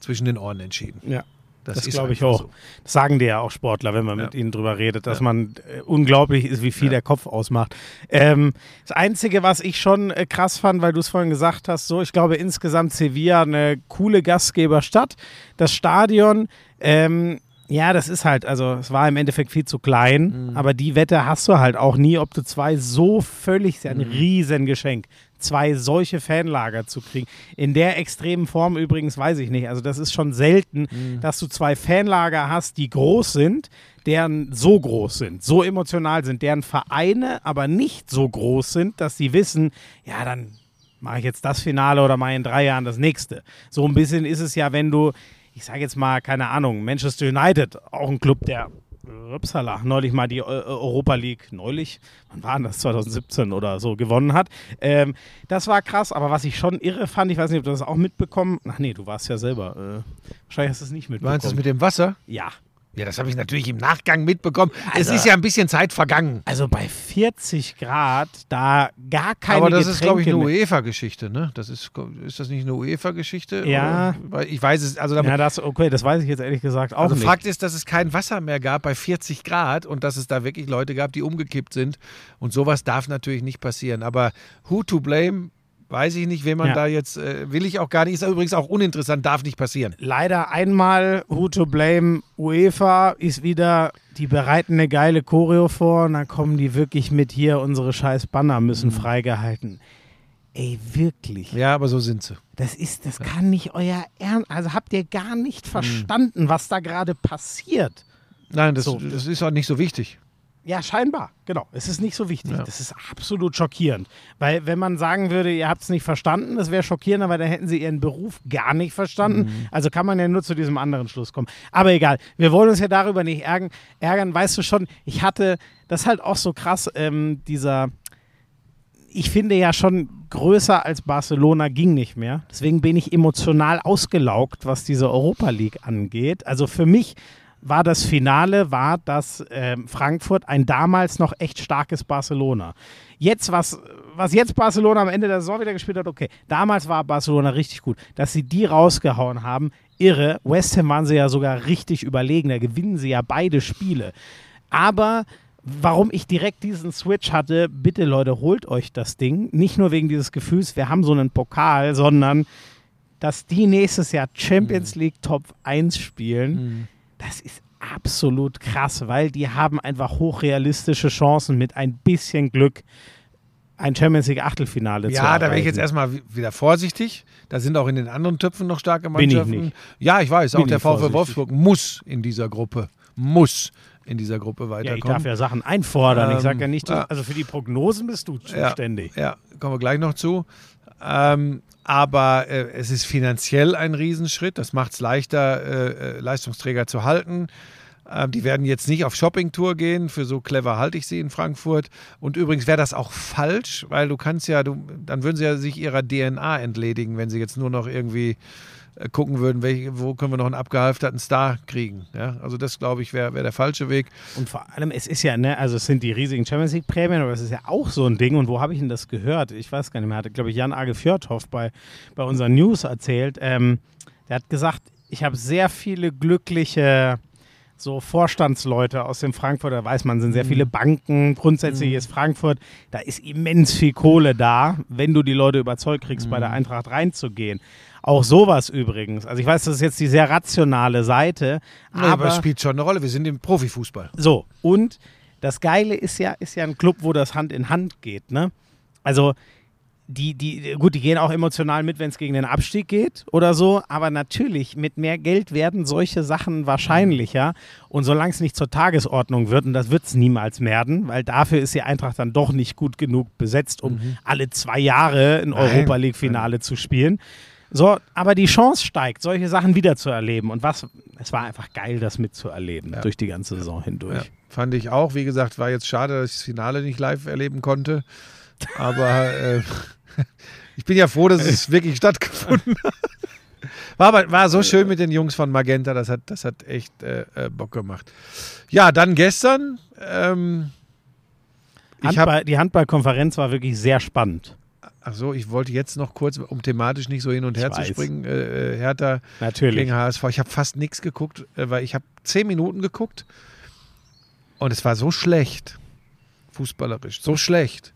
zwischen den Ohren entschieden. Ja. Das, ist glaube ich auch. so. Das sagen dir ja auch Sportler, wenn man Ja. mit ihnen drüber redet, dass Ja. man äh, unglaublich ist, wie viel der Kopf ausmacht. Ähm, das Einzige, was ich schon äh, krass fand, weil du es vorhin gesagt hast, so, ich glaube insgesamt Sevilla eine coole Gastgeberstadt. Das Stadion, ähm, ja, das ist halt, also es war im Endeffekt viel zu klein, Mhm. aber die Wette hast du halt auch nie, ob du zwei so völlig, ist ja ein Mhm. Riesengeschenk, zwei solche Fanlager zu kriegen. In der extremen Form übrigens weiß ich nicht. Also das ist schon selten, Mhm. dass du zwei Fanlager hast, die groß sind, deren so groß sind, so emotional sind, deren Vereine aber nicht so groß sind, dass sie wissen, ja, dann mache ich jetzt das Finale oder mache ich in drei Jahren das nächste. So ein bisschen ist es ja, wenn du, ich sage jetzt mal, keine Ahnung, Manchester United, auch ein Club, der Upsala, neulich mal die Eu- Europa League, neulich, wann war denn das, 2017 oder so, gewonnen hat. Ähm, das war krass, aber was ich schon irre fand, ich weiß nicht, ob du das auch mitbekommen Ach nee, du warst ja selber. Äh, wahrscheinlich hast du es nicht mitbekommen. Meinst du das mit dem Wasser? ja. Ja, das habe ich natürlich im Nachgang mitbekommen. es ist ja ein bisschen Zeit vergangen. Also bei 40 Grad, da gar keine Aber das ist, glaube ich, eine Getränke UEFA-Geschichte, ne? Das ist, ist das nicht eine UEFA-Geschichte? Ja. Oder? Ich weiß es, also damit, Ja, das, okay, das weiß ich jetzt ehrlich gesagt auch also nicht. Fakt ist, dass es kein Wasser mehr gab bei 40 Grad und dass es da wirklich Leute gab, die umgekippt sind. Und sowas darf natürlich nicht passieren. Aber who to blame, weiß ich nicht, wen man Ja. da jetzt, äh, will ich auch gar nicht. Ist übrigens auch uninteressant, darf nicht passieren. Leider einmal who to blame. UEFA ist wieder, die bereiten eine geile Choreo vor und dann kommen die wirklich mit hier, unsere scheiß Banner müssen freigehalten. Ey, wirklich. Ja, aber so sind sie. Das ist, das kann nicht euer Ernst. Also habt ihr gar nicht verstanden, was da gerade passiert. Nein, das, So. das ist auch nicht so wichtig. Ja, scheinbar, genau. Es ist nicht so wichtig. Das ist absolut schockierend. Weil, wenn man sagen würde, ihr habt es nicht verstanden, das wäre schockierender, weil dann hätten sie ihren Beruf gar nicht verstanden. Also kann man ja nur zu diesem anderen Schluss kommen. Aber egal, wir wollen uns ja darüber nicht ärgern. ärgern. Weißt du schon, ich hatte, das ist halt auch so krass, ähm, dieser, ich finde ja schon größer als Barcelona ging nicht mehr. Deswegen bin ich emotional ausgelaugt, was diese Europa League angeht. Also für mich war das Finale, war das ähm, Frankfurt ein damals noch echt starkes Barcelona. Jetzt, was, was jetzt Barcelona am Ende der Saison wieder gespielt hat, okay. Damals war Barcelona richtig gut. Dass sie die rausgehauen haben, irre. West Ham waren sie ja sogar richtig überlegen. Da gewinnen sie ja beide Spiele. Aber warum ich direkt diesen Switch hatte, bitte Leute, holt euch das Ding. Nicht nur wegen dieses Gefühls, wir haben so einen Pokal, sondern dass die nächstes Jahr Champions League Top 1 spielen, das ist absolut krass, weil die haben einfach hochrealistische Chancen mit ein bisschen Glück ein Champions League Achtelfinale zu Ja, da wäre ich jetzt erstmal wi- wieder vorsichtig. Da sind auch in den anderen Töpfen noch starke Bin ich Mannschaften. nicht. Ja, ich weiß, Bin auch der ich VfL vorsichtig. Wolfsburg muss in dieser Gruppe, muss in dieser Gruppe ja, weiterkommen. ich darf ja Sachen einfordern. ich Ähm, sage ja nicht, ja. also für die Prognosen bist du zuständig. Ja, ja, kommen wir gleich noch zu. Ähm, aber äh, es ist finanziell ein Riesenschritt. Das macht es leichter, äh, äh, Leistungsträger zu halten. Ähm, die werden jetzt nicht auf Shoppingtour gehen. Für so clever halte ich sie in Frankfurt. Und übrigens wäre das auch falsch, weil du kannst ja, du, dann würden sie ja sich ihrer DNA entledigen, wenn sie jetzt nur noch irgendwie gucken würden, welche, wo können wir noch einen abgehalfterten Star kriegen. Ja? Also das, glaube ich, wäre wär der falsche Weg. Und vor allem, es ist ja, ne, also es sind die riesigen Champions League Prämien, aber es ist ja auch so ein Ding. Und wo habe ich denn das gehört? Ich weiß gar nicht mehr. Hatte, glaube ich, Jan Age Fjordhoff bei, bei unseren News erzählt. Ähm, der hat gesagt, ich habe sehr viele glückliche so Vorstandsleute aus dem Frankfurter, weiß man, sind sehr viele Banken. Grundsätzlich ist Frankfurt, da ist immens viel Kohle da, wenn du die Leute überzeugt kriegst, bei der Eintracht reinzugehen. Auch sowas übrigens. Also ich weiß, das ist jetzt die sehr rationale Seite, Aber aber es spielt schon eine Rolle. Wir sind im Profifußball. so, und das Geile ist ja, ist ja ein Club, wo das Hand in Hand geht, ne? Also, die, die, gut, die gehen auch emotional mit, wenn es gegen den Abstieg geht oder so, aber natürlich, mit mehr Geld werden solche Sachen wahrscheinlicher. Und solange es nicht zur Tagesordnung wird, und das wird es niemals werden, weil dafür ist die Eintracht dann doch nicht gut genug besetzt, um alle zwei Jahre ein Europa League-Finale zu spielen. So, aber die Chance steigt, solche Sachen wieder zu erleben. Und was, es war einfach geil, das mitzuerleben durch die ganze Saison hindurch. Ja, fand ich auch. Wie gesagt, war jetzt schade, dass ich das Finale nicht live erleben konnte. Aber äh, (laughs) ich bin ja froh, dass es (laughs) wirklich stattgefunden hat. War, aber, war so schön mit den Jungs von Magenta, das hat, das hat echt äh, äh, Bock gemacht. Ja, dann gestern. Ähm, Handball, die Handballkonferenz war wirklich sehr spannend. Ach so, ich wollte jetzt noch kurz, um thematisch nicht so hin und Ich her zu weiß. springen, äh, äh, Hertha Natürlich. gegen HSV. Ich habe fast nichts geguckt, äh, weil ich habe zehn Minuten geguckt und es war so schlecht, fußballerisch, so schlecht,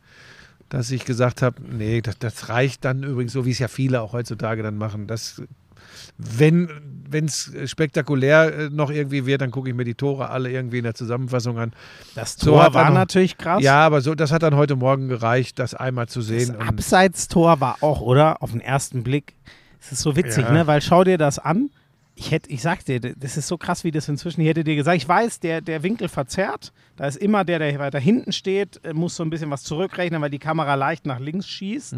dass ich gesagt habe, nee, das, das reicht dann übrigens, so wie es ja viele auch heutzutage dann machen. Das, wenn es spektakulär äh, noch irgendwie wird, dann gucke ich mir die Tore alle irgendwie in der Zusammenfassung an. Das So Tor er war noch- natürlich krass. Ja, aber so, das hat dann heute Morgen gereicht, das einmal zu das sehen. Und, Abseitstor war auch, oder? Auf den ersten Blick. Es ist so witzig, Ja. ne? Weil schau dir das an. Ich hätte, ich sag dir, das ist so krass, wie das inzwischen, ich hätte dir gesagt, ich weiß, der, der Winkel verzerrt. Da ist immer der, der weiter hinten steht, äh, muss so ein bisschen was zurückrechnen, weil die Kamera leicht nach links schießt.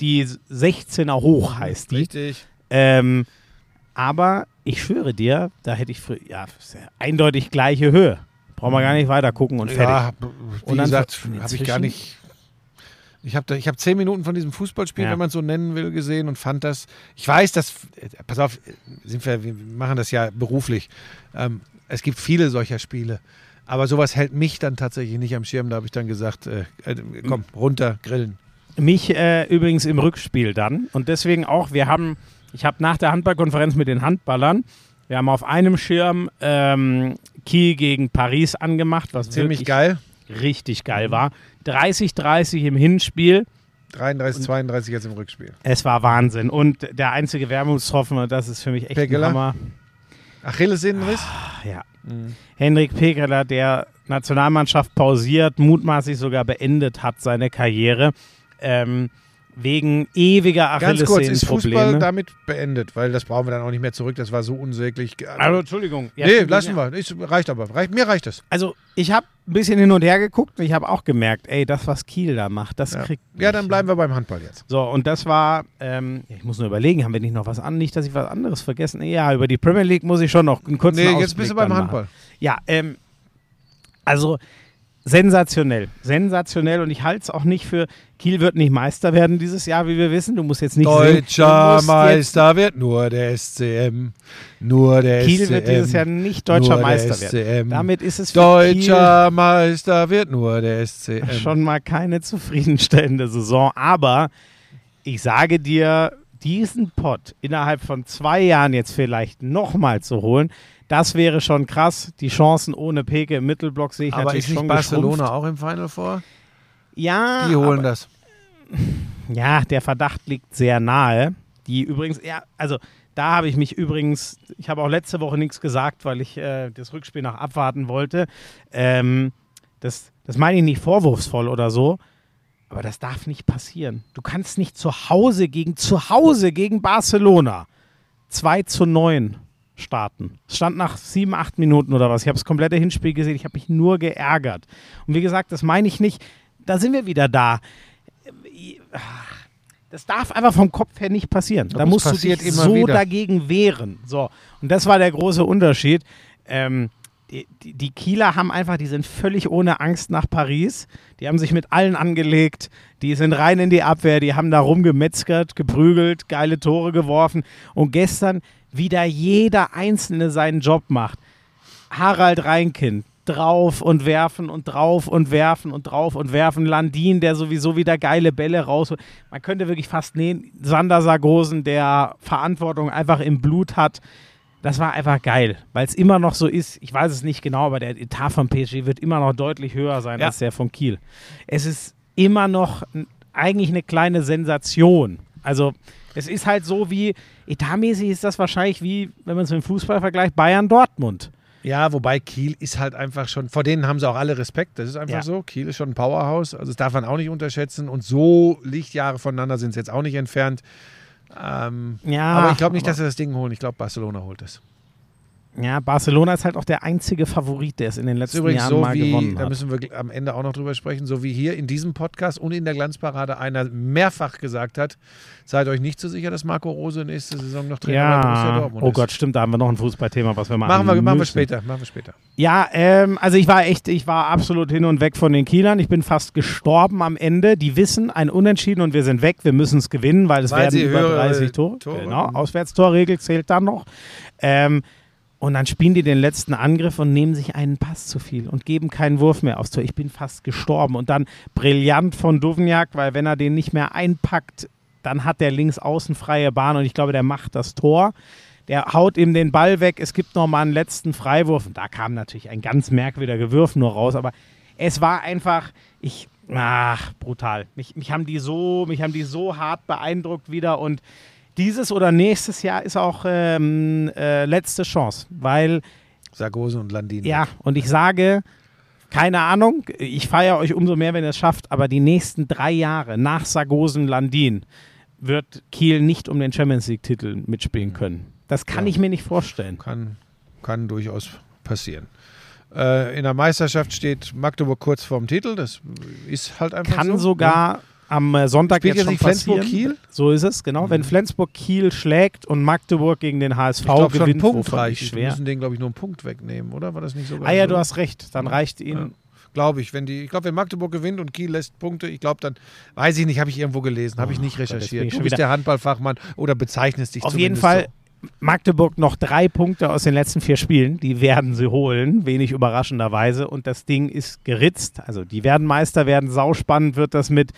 Die 16er hoch heißt die. richtig. Ähm, aber ich schwöre dir, da hätte ich früher, ja, eindeutig gleiche Höhe. Brauchen wir gar nicht weiter gucken und fertig. Ja, wie Und dann gesagt, habe ich gar nicht. Ich habe ich hab zehn Minuten von diesem Fußballspiel, Ja. wenn man es so nennen will, gesehen und fand das. Ich weiß, dass. äh, Pass auf, sind wir, wir machen das ja beruflich. Ähm, es gibt viele solcher Spiele. Aber sowas hält mich dann tatsächlich nicht am Schirm. Da habe ich dann gesagt, äh, äh, komm, runter, grillen. Mich äh, übrigens im Rückspiel dann. Und deswegen auch, wir haben, ich habe nach der Handballkonferenz mit den Handballern, wir haben auf einem Schirm ähm, Kiel gegen Paris angemacht, was Ziemlich geil. richtig geil war. 30-30 im Hinspiel. 33, 32 jetzt im Rückspiel. Es war Wahnsinn. Und der einzige Wermutstropfen, und das ist für mich echt Pegela? ein Hammer. Achillessehnenriss? Ach, ja. Henrik Pekeler, der Nationalmannschaft pausiert, mutmaßlich sogar beendet hat seine Karriere. Ähm, wegen ewiger Ganz kurz, ist Fußball Achillessehnenprobleme. damit beendet? Weil das brauchen wir dann auch nicht mehr zurück. Das war so unsäglich. Also, Entschuldigung. Ja, nee, lassen wir. Ist, reicht aber. Reicht, mir reicht es. Also, ich habe ein bisschen hin und her geguckt und ich habe auch gemerkt, ey, das, was Kiel da macht, das Ja. kriegt. ja, dann bleiben wir beim Handball jetzt. So, und das war, ähm, ich muss nur überlegen, haben wir nicht noch was an? Nicht, dass ich was anderes vergessen. Ja, über die Premier League muss ich schon noch einen kurzen Nee, jetzt Ausblick bist du beim Handball. Machen. Ja, ähm, also sensationell. Sensationell und ich halte es auch nicht für, Kiel wird nicht Meister werden dieses Jahr, wie wir wissen. Du musst jetzt nicht Deutscher musst Meister wird nur der SCM. Nur der Kiel SCM. wird dieses Jahr nicht deutscher Meister werden. Damit ist es für Deutscher Meister wird nur der SCM. Kiel (laughs) schon mal keine zufriedenstellende Saison. Aber ich sage dir, diesen Pott innerhalb von zwei Jahren jetzt vielleicht nochmal zu holen, das wäre schon krass. Die Chancen ohne Peke im Mittelblock sehe ich Aber natürlich ist nicht schon Barcelona geschrumpft. auch im Final Four? Ja, Die holen aber, das. (laughs) ja, der Verdacht liegt sehr nahe. Die übrigens, ja, also da habe ich mich übrigens, ich habe auch letzte Woche nichts gesagt, weil ich äh, das Rückspiel noch abwarten wollte. Ähm, das, das meine ich nicht vorwurfsvoll oder so, aber das darf nicht passieren. Du kannst nicht zu Hause gegen zu Hause gegen Barcelona 2 zu 9 starten. Es stand nach sieben, acht Minuten oder was. Ich habe das komplette Hinspiel gesehen. Ich habe mich nur geärgert. Und wie gesagt, das meine ich nicht. Da sind wir wieder da. Das darf einfach vom Kopf her nicht passieren. Da musst du dich so wieder. dagegen wehren. So. Und das war der große Unterschied. Ähm, die, die, die Kieler haben einfach, die sind völlig ohne Angst nach Paris. Die haben sich mit allen angelegt. Die sind rein in die Abwehr. Die haben da rumgemetzgert, geprügelt, geile Tore geworfen. Und gestern wieder jeder Einzelne seinen Job macht. Harald Reinkind drauf und werfen und drauf und werfen und drauf und werfen. Landin, der sowieso wieder geile Bälle raus. Man könnte wirklich fast nähen. Sander Sargosen, der Verantwortung einfach im Blut hat. Das war einfach geil, weil es immer noch so ist. Ich weiß es nicht genau, aber der Etat von PSG wird immer noch deutlich höher sein Ja. als der von Kiel. Es ist immer noch eigentlich eine kleine Sensation. Also es ist halt so wie, etatmäßig ist das wahrscheinlich wie, wenn man es mit dem Fußball vergleicht, Bayern-Dortmund. Ja, wobei Kiel ist halt einfach schon, vor denen haben sie auch alle Respekt. Das ist einfach Ja. so. Kiel ist schon ein Powerhouse. Also das darf man auch nicht unterschätzen. Und so Lichtjahre voneinander sind es jetzt auch nicht entfernt. Ähm, Ja, aber ich glaube nicht, dass sie das Ding holen. Ich glaube, Barcelona holt es. Ja, Barcelona ist halt auch der einzige Favorit, der es in den letzten übrigens Jahren so mal wie, gewonnen da hat. müssen wir am Ende auch noch drüber sprechen, so wie hier in diesem Podcast und in der Glanzparade einer mehrfach gesagt hat, seid euch nicht so sicher, dass Marco Rose nächste Saison noch Trainer bei Borussia Ja, Dortmund oh ist. Gott, stimmt, da haben wir noch ein Fußballthema, was wir machen Machen wir, machen wir müssen. später, machen wir später. Ja, ähm, also ich war echt, ich war absolut hin und weg von den Kielern. Ich bin fast gestorben am Ende. Die wissen, ein Unentschieden und wir sind weg. Wir müssen es gewinnen, weil es Weil werden über höhere 30 Tore. Tore- Genau, Auswärtstorregel zählt dann noch. Ähm, und dann spielen die den letzten Angriff und nehmen sich einen Pass zu viel und geben keinen Wurf mehr aufs Tor. Ich bin fast gestorben. Und dann brillant von Duvniak, weil wenn er den nicht mehr einpackt, dann hat der links außen freie Bahn und ich glaube, der macht das Tor. Der haut ihm den Ball weg. Es gibt noch mal einen letzten Freiwurf. Und da kam natürlich ein ganz merkwürdiger Gewürf nur raus. Aber es war einfach, ich, ach, brutal. Mich, mich haben die so, mich haben die so hart beeindruckt wieder. Und dieses oder nächstes Jahr ist auch ähm, äh, letzte Chance, weil Sargose und Landin. ja, und ich sage, keine Ahnung, ich feiere euch umso mehr, wenn ihr es schafft, aber die nächsten drei Jahre nach Sargosen Landin wird Kiel nicht um den Champions League-Titel mitspielen können. Das kann Ja. ich mir nicht vorstellen. Kann, kann durchaus passieren. Äh, in der Meisterschaft steht Magdeburg kurz vorm Titel. Das ist halt einfach Kann so. sogar am äh, Sonntag Spielt jetzt schon passieren. Flensburg-Kiel? So ist es, genau. Wenn Flensburg Kiel schlägt und Magdeburg gegen den HSV schon gewinnt, Punkt reicht. Wir schwer. müssen den, glaube ich, nur einen Punkt wegnehmen, oder? War das nicht sogar Ah ja, so? du hast recht. Dann reicht ihnen. Glaube ich. Wenn die, ich glaube, wenn Magdeburg gewinnt und Kiel lässt Punkte, ich glaube dann, weiß ich nicht, habe ich irgendwo gelesen, habe ich nicht Gott, recherchiert. ich Du bist der Handballfachmann oder bezeichnest dich Auf jeden Fall Magdeburg noch drei Punkte aus den letzten vier Spielen. Die werden sie holen, wenig überraschenderweise. Und das Ding ist geritzt. Also die werden Meister werden. Sauspannend wird das mit.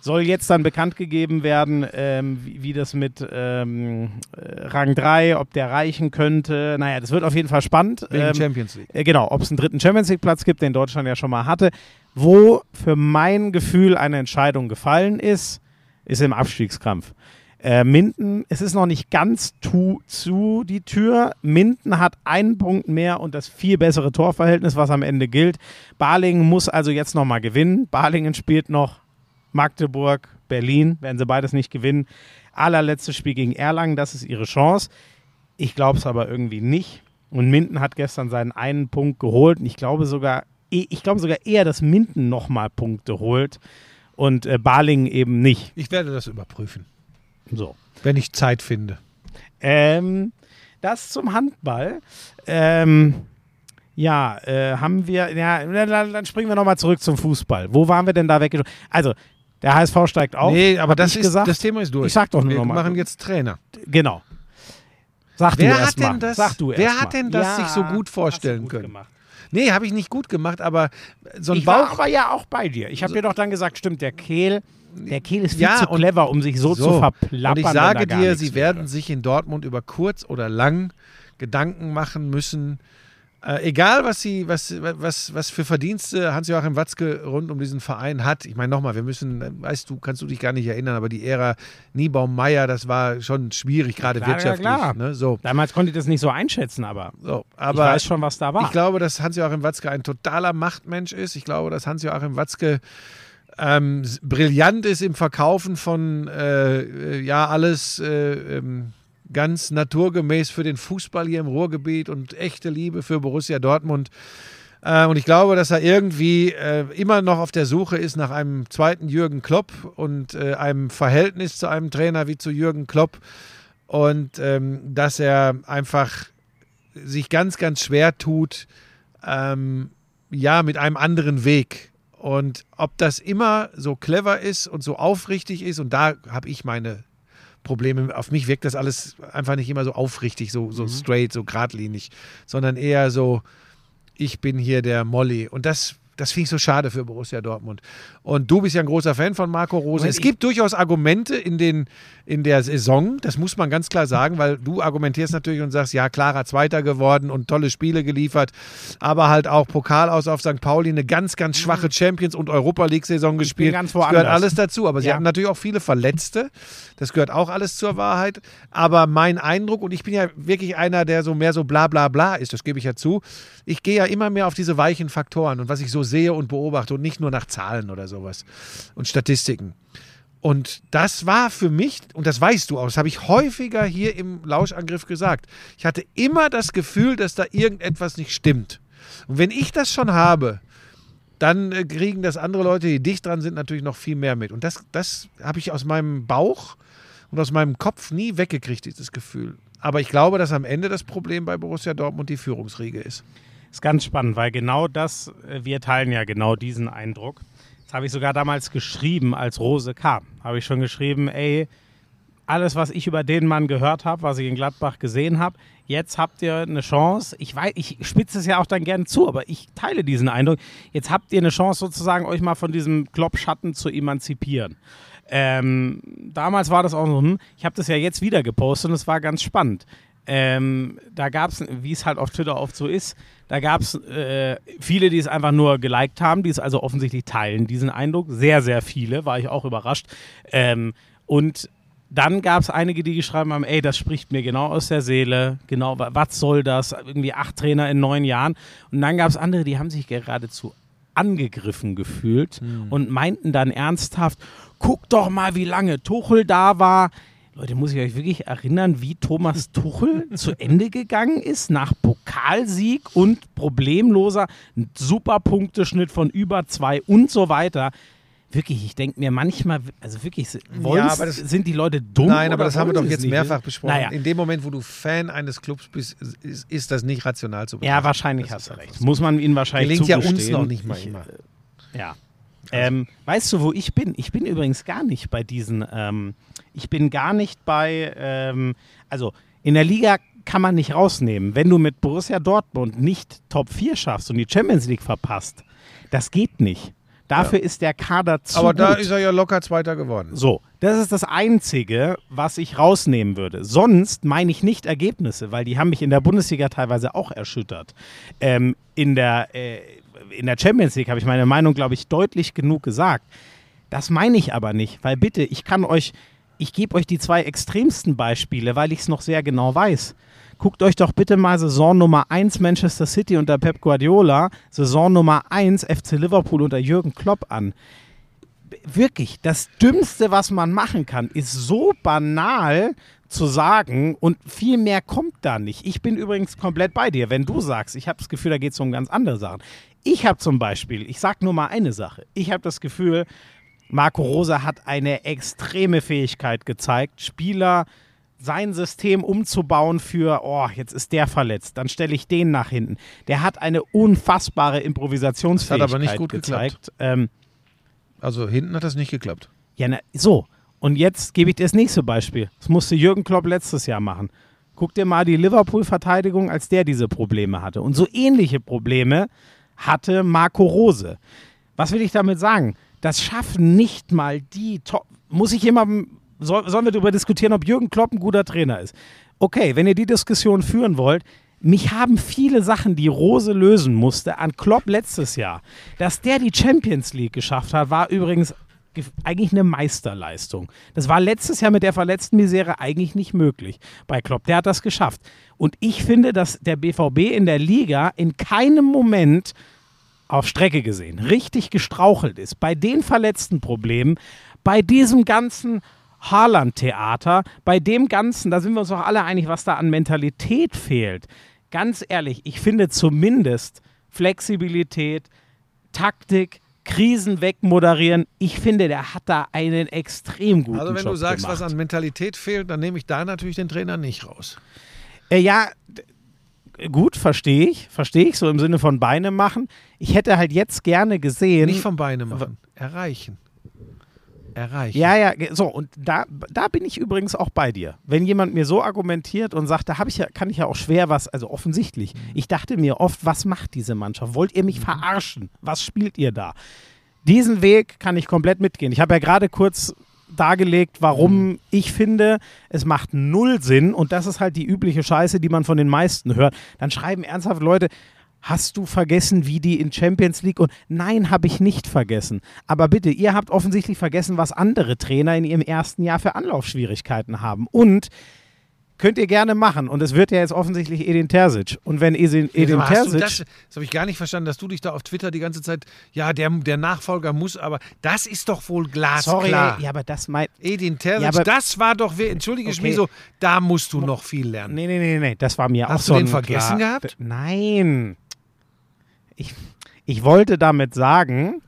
Soll jetzt dann bekannt gegeben werden, ähm, wie, wie das mit ähm, äh, Rang 3, ob der reichen könnte. Naja, das wird auf jeden Fall spannend. Wegen Ähm, Champions League. äh, Genau, ob es einen dritten Champions League Platz gibt, den Deutschland ja schon mal hatte. Wo für mein Gefühl eine Entscheidung gefallen ist, ist im Abstiegskampf. Äh, Minden, es ist noch nicht ganz tu, zu die Tür. Minden hat einen Punkt mehr und das viel bessere Torverhältnis, was am Ende gilt. Balingen muss also jetzt nochmal gewinnen. Balingen spielt noch Magdeburg, Berlin, werden sie beides nicht gewinnen. Allerletztes Spiel gegen Erlangen, das ist ihre Chance. Ich glaube es aber irgendwie nicht. Und Minden hat gestern seinen einen Punkt geholt. Und ich glaube sogar, ich glaube sogar eher, dass Minden nochmal Punkte holt und äh, Balingen eben nicht. Ich werde das überprüfen, So. wenn ich Zeit finde. Ähm, das zum Handball. Ähm, ja, äh, haben wir, ja, dann, dann springen wir nochmal zurück zum Fußball. Wo waren wir denn da weggeschoben? Also, der HSV steigt auf. nee, aber das, ich ist, gesagt. das Thema ist durch. Ich sag doch nur Wir noch machen jetzt Trainer. Genau. Sag du Wer erst hat mal. denn das- Sag du wer erst hat mal. denn das sich so gut du vorstellen gut können? Gemacht. Nee, habe ich nicht gut gemacht, aber so ein Ich war Bauch. aber ja auch bei dir. Ich habe dir doch dann gesagt, stimmt, der Kehl, der Kehl ist viel Ja, zu clever, um sich so, zu verplappern. Und ich sage dir, sie wäre. werden sich in Dortmund über kurz oder lang Gedanken machen müssen. Äh, egal, was, sie, was, was, was für Verdienste Hans-Joachim Watzke rund um diesen Verein hat. Ich meine, nochmal, wir müssen, weißt du, kannst du dich gar nicht erinnern, aber die Ära Niebaum-Meyer, das war schon schwierig, gerade ja, wirtschaftlich. klar. Ne? So, Damals konnte ich das nicht so einschätzen, aber, so. ich Aber weiß schon, was da war. ich glaube, dass Hans-Joachim Watzke ein totaler Machtmensch ist. Ich glaube, dass Hans-Joachim Watzke ähm, brillant ist im Verkaufen von äh, äh, ja alles äh, ähm, ganz naturgemäß für den Fußball hier im Ruhrgebiet und echte Liebe für Borussia Dortmund. Äh, und ich glaube, dass er irgendwie äh, immer noch auf der Suche ist nach einem zweiten Jürgen Klopp und äh, einem Verhältnis zu einem Trainer wie zu Jürgen Klopp. Und ähm, dass er einfach sich ganz, ganz schwer tut, ähm, ja, mit einem anderen Weg. Und ob das immer so clever ist und so aufrichtig ist, und da habe ich meine Probleme. Auf mich wirkt das alles einfach nicht immer so aufrichtig, so, so straight, so geradlinig, sondern eher so, ich bin hier der Molly. Und das, das finde ich so schade für Borussia Dortmund. Und du bist ja ein großer Fan von Marco Rose. Moment, Es gibt durchaus Argumente in, den, in der Saison, das muss man ganz klar sagen, weil du argumentierst natürlich und sagst, ja, klarer Zweiter geworden und tolle Spiele geliefert, aber halt auch Pokal aus auf St. Pauli, eine ganz, ganz schwache Champions- und Europa League-Saison gespielt. ganz das gehört alles dazu, aber sie Ja. hatten natürlich auch viele Verletzte. Das gehört auch alles zur Wahrheit. Aber mein Eindruck, und ich bin ja wirklich einer, der so mehr so bla bla bla ist, das gebe ich ja zu, ich gehe ja immer mehr auf diese weichen Faktoren und was ich so sehe und beobachte und nicht nur nach Zahlen oder sowas und Statistiken. Und das war für mich, und das weißt du auch, das habe ich häufiger hier im Lauschangriff gesagt, ich hatte immer das Gefühl, dass da irgendetwas nicht stimmt. Und wenn ich das schon habe, dann äh, kriegen das andere Leute, die dicht dran sind, natürlich noch viel mehr mit. Und das, das habe ich aus meinem Bauch und aus meinem Kopf nie weggekriegt, dieses Gefühl. Aber ich glaube, dass am Ende das Problem bei Borussia Dortmund die Führungsriege ist. Ist ganz spannend, weil genau das, äh, wir teilen ja genau diesen Eindruck. Das habe ich sogar damals geschrieben, als Rose kam. Habe ich schon geschrieben, ey, alles, was ich über den Mann gehört habe, was ich in Gladbach gesehen habe, jetzt habt ihr eine Chance. Ich weiß, ich spitze es ja auch dann gerne zu, aber ich teile diesen Eindruck. Jetzt habt ihr eine Chance, sozusagen euch mal von diesem Kloppschatten zu emanzipieren. Ähm, damals war das auch so, hm, ich habe das ja jetzt wieder gepostet und es war ganz spannend. Ähm, da gab es, wie es halt auf Twitter oft so ist, da gab es äh, viele, die es einfach nur geliked haben, die es also offensichtlich teilen, diesen Eindruck. Sehr, sehr viele, war ich auch überrascht. Ähm, und dann gab es einige, die geschrieben haben, ey, das spricht mir genau aus der Seele, genau, wa- was soll das? Irgendwie acht Trainer in neun Jahren. Und dann gab es andere, die haben sich geradezu angegriffen gefühlt und meinten dann ernsthaft, guck doch mal, wie lange Tuchel da war. Leute, muss ich euch wirklich erinnern, wie Thomas Tuchel (laughs) zu Ende gegangen ist nach Pokalsieg und problemloser Superpunkteschnitt von über zwei und so weiter. Wirklich, ich denke mir manchmal, also wirklich, aber das- sind die Leute dumm? Nein, aber das haben wir doch jetzt mehrfach besprochen. Naja, In dem Moment, wo du Fan eines Clubs bist, ist, ist das nicht rational zu betrachten. ja, wahrscheinlich Das hast du recht. so. Muss man ihnen wahrscheinlich Gelingt ja zugestehen. uns noch nicht mal immer. Ja. Ähm, weißt du, wo ich bin? Ich bin übrigens gar nicht bei diesen, ähm, ich bin gar nicht bei, ähm, also in der Liga kann man nicht rausnehmen. Wenn du mit Borussia Dortmund nicht Top 4 schaffst und die Champions League verpasst, das geht nicht. Dafür ist der Kader zu Aber da gut. ist er ja locker Zweiter geworden. So, das ist das Einzige, was ich rausnehmen würde. Sonst meine ich nicht Ergebnisse, weil die haben mich in der Bundesliga teilweise auch erschüttert. Ähm, in, der, äh, in der Champions League habe ich meine Meinung, glaube ich, deutlich genug gesagt. Das meine ich aber nicht, weil bitte, ich kann euch, ich gebe euch die zwei extremsten Beispiele, weil ich es noch sehr genau weiß. Guckt euch doch bitte mal Saison Nummer 1 Manchester City unter Pep Guardiola, Saison Nummer 1 FC Liverpool unter Jürgen Klopp an wirklich, das Dümmste, was man machen kann, ist so banal zu sagen und viel mehr kommt da nicht. Ich bin übrigens komplett bei dir, wenn du sagst, ich habe das Gefühl, da geht es um ganz andere Sachen. Ich habe zum Beispiel, ich sage nur mal eine Sache, ich habe das Gefühl, Marco Rosa hat eine extreme Fähigkeit gezeigt, Spieler sein System umzubauen für, oh, jetzt ist der verletzt, dann stelle ich den nach hinten. Der hat eine unfassbare Improvisationsfähigkeit Das hat aber nicht gut gezeigt. Ähm, Also hinten hat das nicht geklappt. ja, na, so. Und jetzt gebe ich dir das nächste Beispiel. Das musste Jürgen Klopp letztes Jahr machen. Guck dir mal die Liverpool-Verteidigung, als der diese Probleme hatte. Und so ähnliche Probleme hatte Marco Rose. Was will ich damit sagen? Das schaffen nicht mal die Top. Muss ich jemandem. Soll, sollen wir darüber diskutieren, ob Jürgen Klopp ein guter Trainer ist? Okay, wenn ihr die Diskussion führen wollt, mich haben viele Sachen, die Rose lösen musste, an Klopp letztes Jahr. Dass der die Champions League geschafft hat, war übrigens ge- eigentlich eine Meisterleistung. Das war letztes Jahr mit der verletzten Misere eigentlich nicht möglich bei Klopp. Der hat das geschafft. Und ich finde, dass der BVB in der Liga in keinem Moment auf Strecke gesehen richtig gestrauchelt ist. Bei den verletzten Problemen, bei diesem ganzen Haaland-Theater, bei dem Ganzen, da sind wir uns doch alle einig, was da an Mentalität fehlt. Ganz ehrlich, ich finde zumindest Flexibilität, Taktik, Krisen wegmoderieren. Ich finde, der hat da einen extrem guten Also wenn Job du sagst, gemacht. was an Mentalität fehlt, dann nehme ich da natürlich den Trainer nicht raus. Äh, ja, gut, verstehe ich. Verstehe ich, so im Sinne von Beine machen. Ich hätte halt jetzt gerne gesehen. Nicht vom Beine machen. Erreichen. Erreichen. Ja, ja, so, und da, da bin ich übrigens auch bei dir. Wenn jemand mir so argumentiert und sagt, da habe ich ja, kann ich ja auch schwer was, also offensichtlich. Ich dachte mir oft, was macht diese Mannschaft? Wollt ihr mich verarschen? Was spielt ihr da? Diesen Weg kann ich komplett mitgehen. Ich habe ja gerade kurz dargelegt, warum ich finde, es macht null Sinn und das ist halt die übliche Scheiße, die man von den meisten hört. Dann schreiben ernsthaft Leute, Hast du vergessen, wie die in Champions League und nein, habe ich nicht vergessen. Aber bitte, ihr habt offensichtlich vergessen, was andere Trainer in ihrem ersten Jahr für Anlaufschwierigkeiten haben. Und könnt ihr gerne machen. Und es wird ja jetzt offensichtlich Edin Terzic. Und wenn Edin, Edin hast Terzic. das das habe ich gar nicht verstanden, dass du dich da auf Twitter die ganze Zeit, ja, der, der Nachfolger muss, aber das ist doch wohl sorry, glasklar. ja, aber das meint. Edin Terzic, Ja, aber- das war doch, entschuldige Okay. Schmieso, da musst du noch viel lernen. Nee, nee, nee, nee, das war mir auch Hast so du den ein vergessen klar- gehabt? Nein. Ich, ich wollte damit sagen,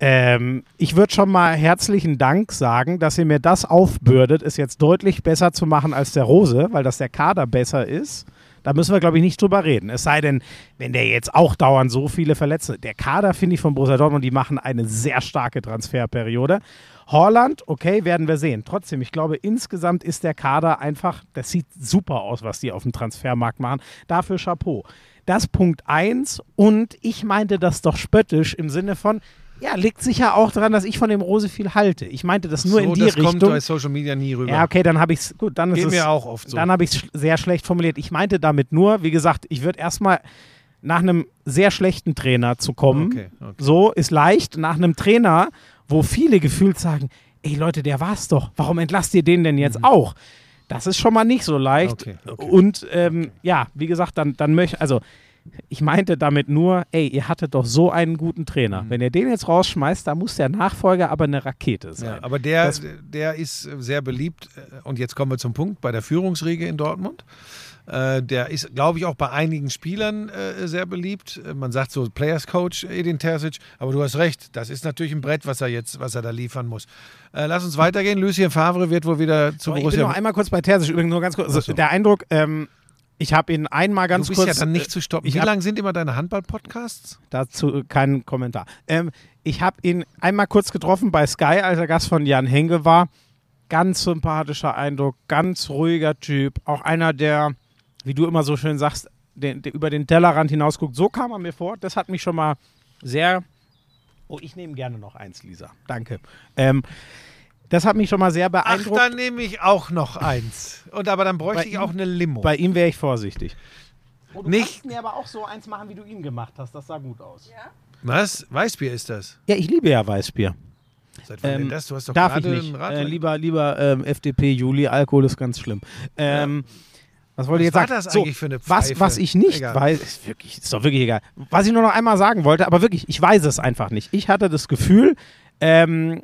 ähm, ich würde schon mal herzlichen Dank sagen, dass ihr mir das aufbürdet, es jetzt deutlich besser zu machen als der Rose, weil das der Kader besser ist. Da müssen wir, glaube ich, nicht drüber reden. Es sei denn, wenn der jetzt auch dauernd so viele Verletzte. Der Kader, finde ich, von Borussia Dortmund, die machen eine sehr starke Transferperiode. Holland, okay, werden wir sehen. Trotzdem, ich glaube, insgesamt ist der Kader einfach, das sieht super aus, was die auf dem Transfermarkt machen. Dafür Chapeau. Das Punkt eins. Und ich meinte das doch spöttisch im Sinne von, ja, liegt sicher auch daran, dass ich von dem Rose viel halte. Ich meinte das nur so, in die das Richtung. kommt bei Social Media nie rüber. Ja, okay, dann habe ich es. Gut, dann ist Geht es. mir auch oft so. Dann habe ich es sch sehr schlecht formuliert. Ich meinte damit nur, wie gesagt, ich würde erstmal nach einem sehr schlechten Trainer zu kommen. Okay, okay. So ist leicht. Nach einem Trainer, wo viele gefühlt sagen: Ey Leute, der war's doch. Warum entlasst ihr den denn jetzt auch? Das ist schon mal nicht so leicht. Okay, okay. Und ähm, ja, wie gesagt, dann, dann möchte also. Ich meinte damit nur, ey, ihr hattet doch so einen guten Trainer. Mhm. Wenn ihr den jetzt rausschmeißt, da muss der Nachfolger aber eine Rakete sein. Ja, aber der, Das- der ist sehr beliebt. äh, Und jetzt kommen wir zum Punkt bei der Führungsriege in Dortmund. Äh, Der ist, glaube ich, auch bei einigen Spielern äh, sehr beliebt. Äh, Man sagt so Players Coach Edin Terzic, aber du hast recht, das ist natürlich ein Brett, was er jetzt, was er da liefern muss. Äh, Lass uns weitergehen. Lucien Favre wird wohl wieder zu So, ich bin Borussia. noch einmal kurz bei Terzic, übrigens nur ganz kurz. Also, so. Der Eindruck, ähm, ich habe ihn einmal ganz du bist kurz. ja dann nicht zu stoppen. ich Wie hab- lang sind immer deine Handball-Podcasts? Dazu kein Kommentar. Ähm, ich habe ihn einmal kurz getroffen bei Sky, als er Gast von Jan Henge war. Ganz sympathischer Eindruck, ganz ruhiger Typ. Auch einer, der, wie du immer so schön sagst, den, der über den Tellerrand hinausguckt. So kam er mir vor. Das hat mich schon mal sehr. Oh, ich nehme gerne noch eins, Lisa. Danke. Ähm, das hat mich schon mal sehr Ach, beeindruckt. dann nehme ich auch noch eins. Und aber dann bräuchte Bei ich ihm- auch eine Limo. Bei ihm wäre ich vorsichtig. Oh, du Nicht- kannst mir aber auch so eins machen, wie du ihn gemacht hast. Das sah gut aus. Ja, Was? Weißbier ist das? ich liebe ja Weißbier. Seit wann denn Ähm, das? Du hast doch Darf ich gerade nicht. einen Rat. Äh, lieber lieber ähm, FDP, Juli, Alkohol ist ganz schlimm. Ähm, Was wollte ich jetzt Was war sagen? das eigentlich für eine was, Pfeife? was ich nicht Egal. weiß, ist, wirklich, ist doch wirklich egal. Was ich nur noch einmal sagen wollte, aber wirklich, ich weiß es einfach nicht. Ich hatte das Gefühl, Ähm,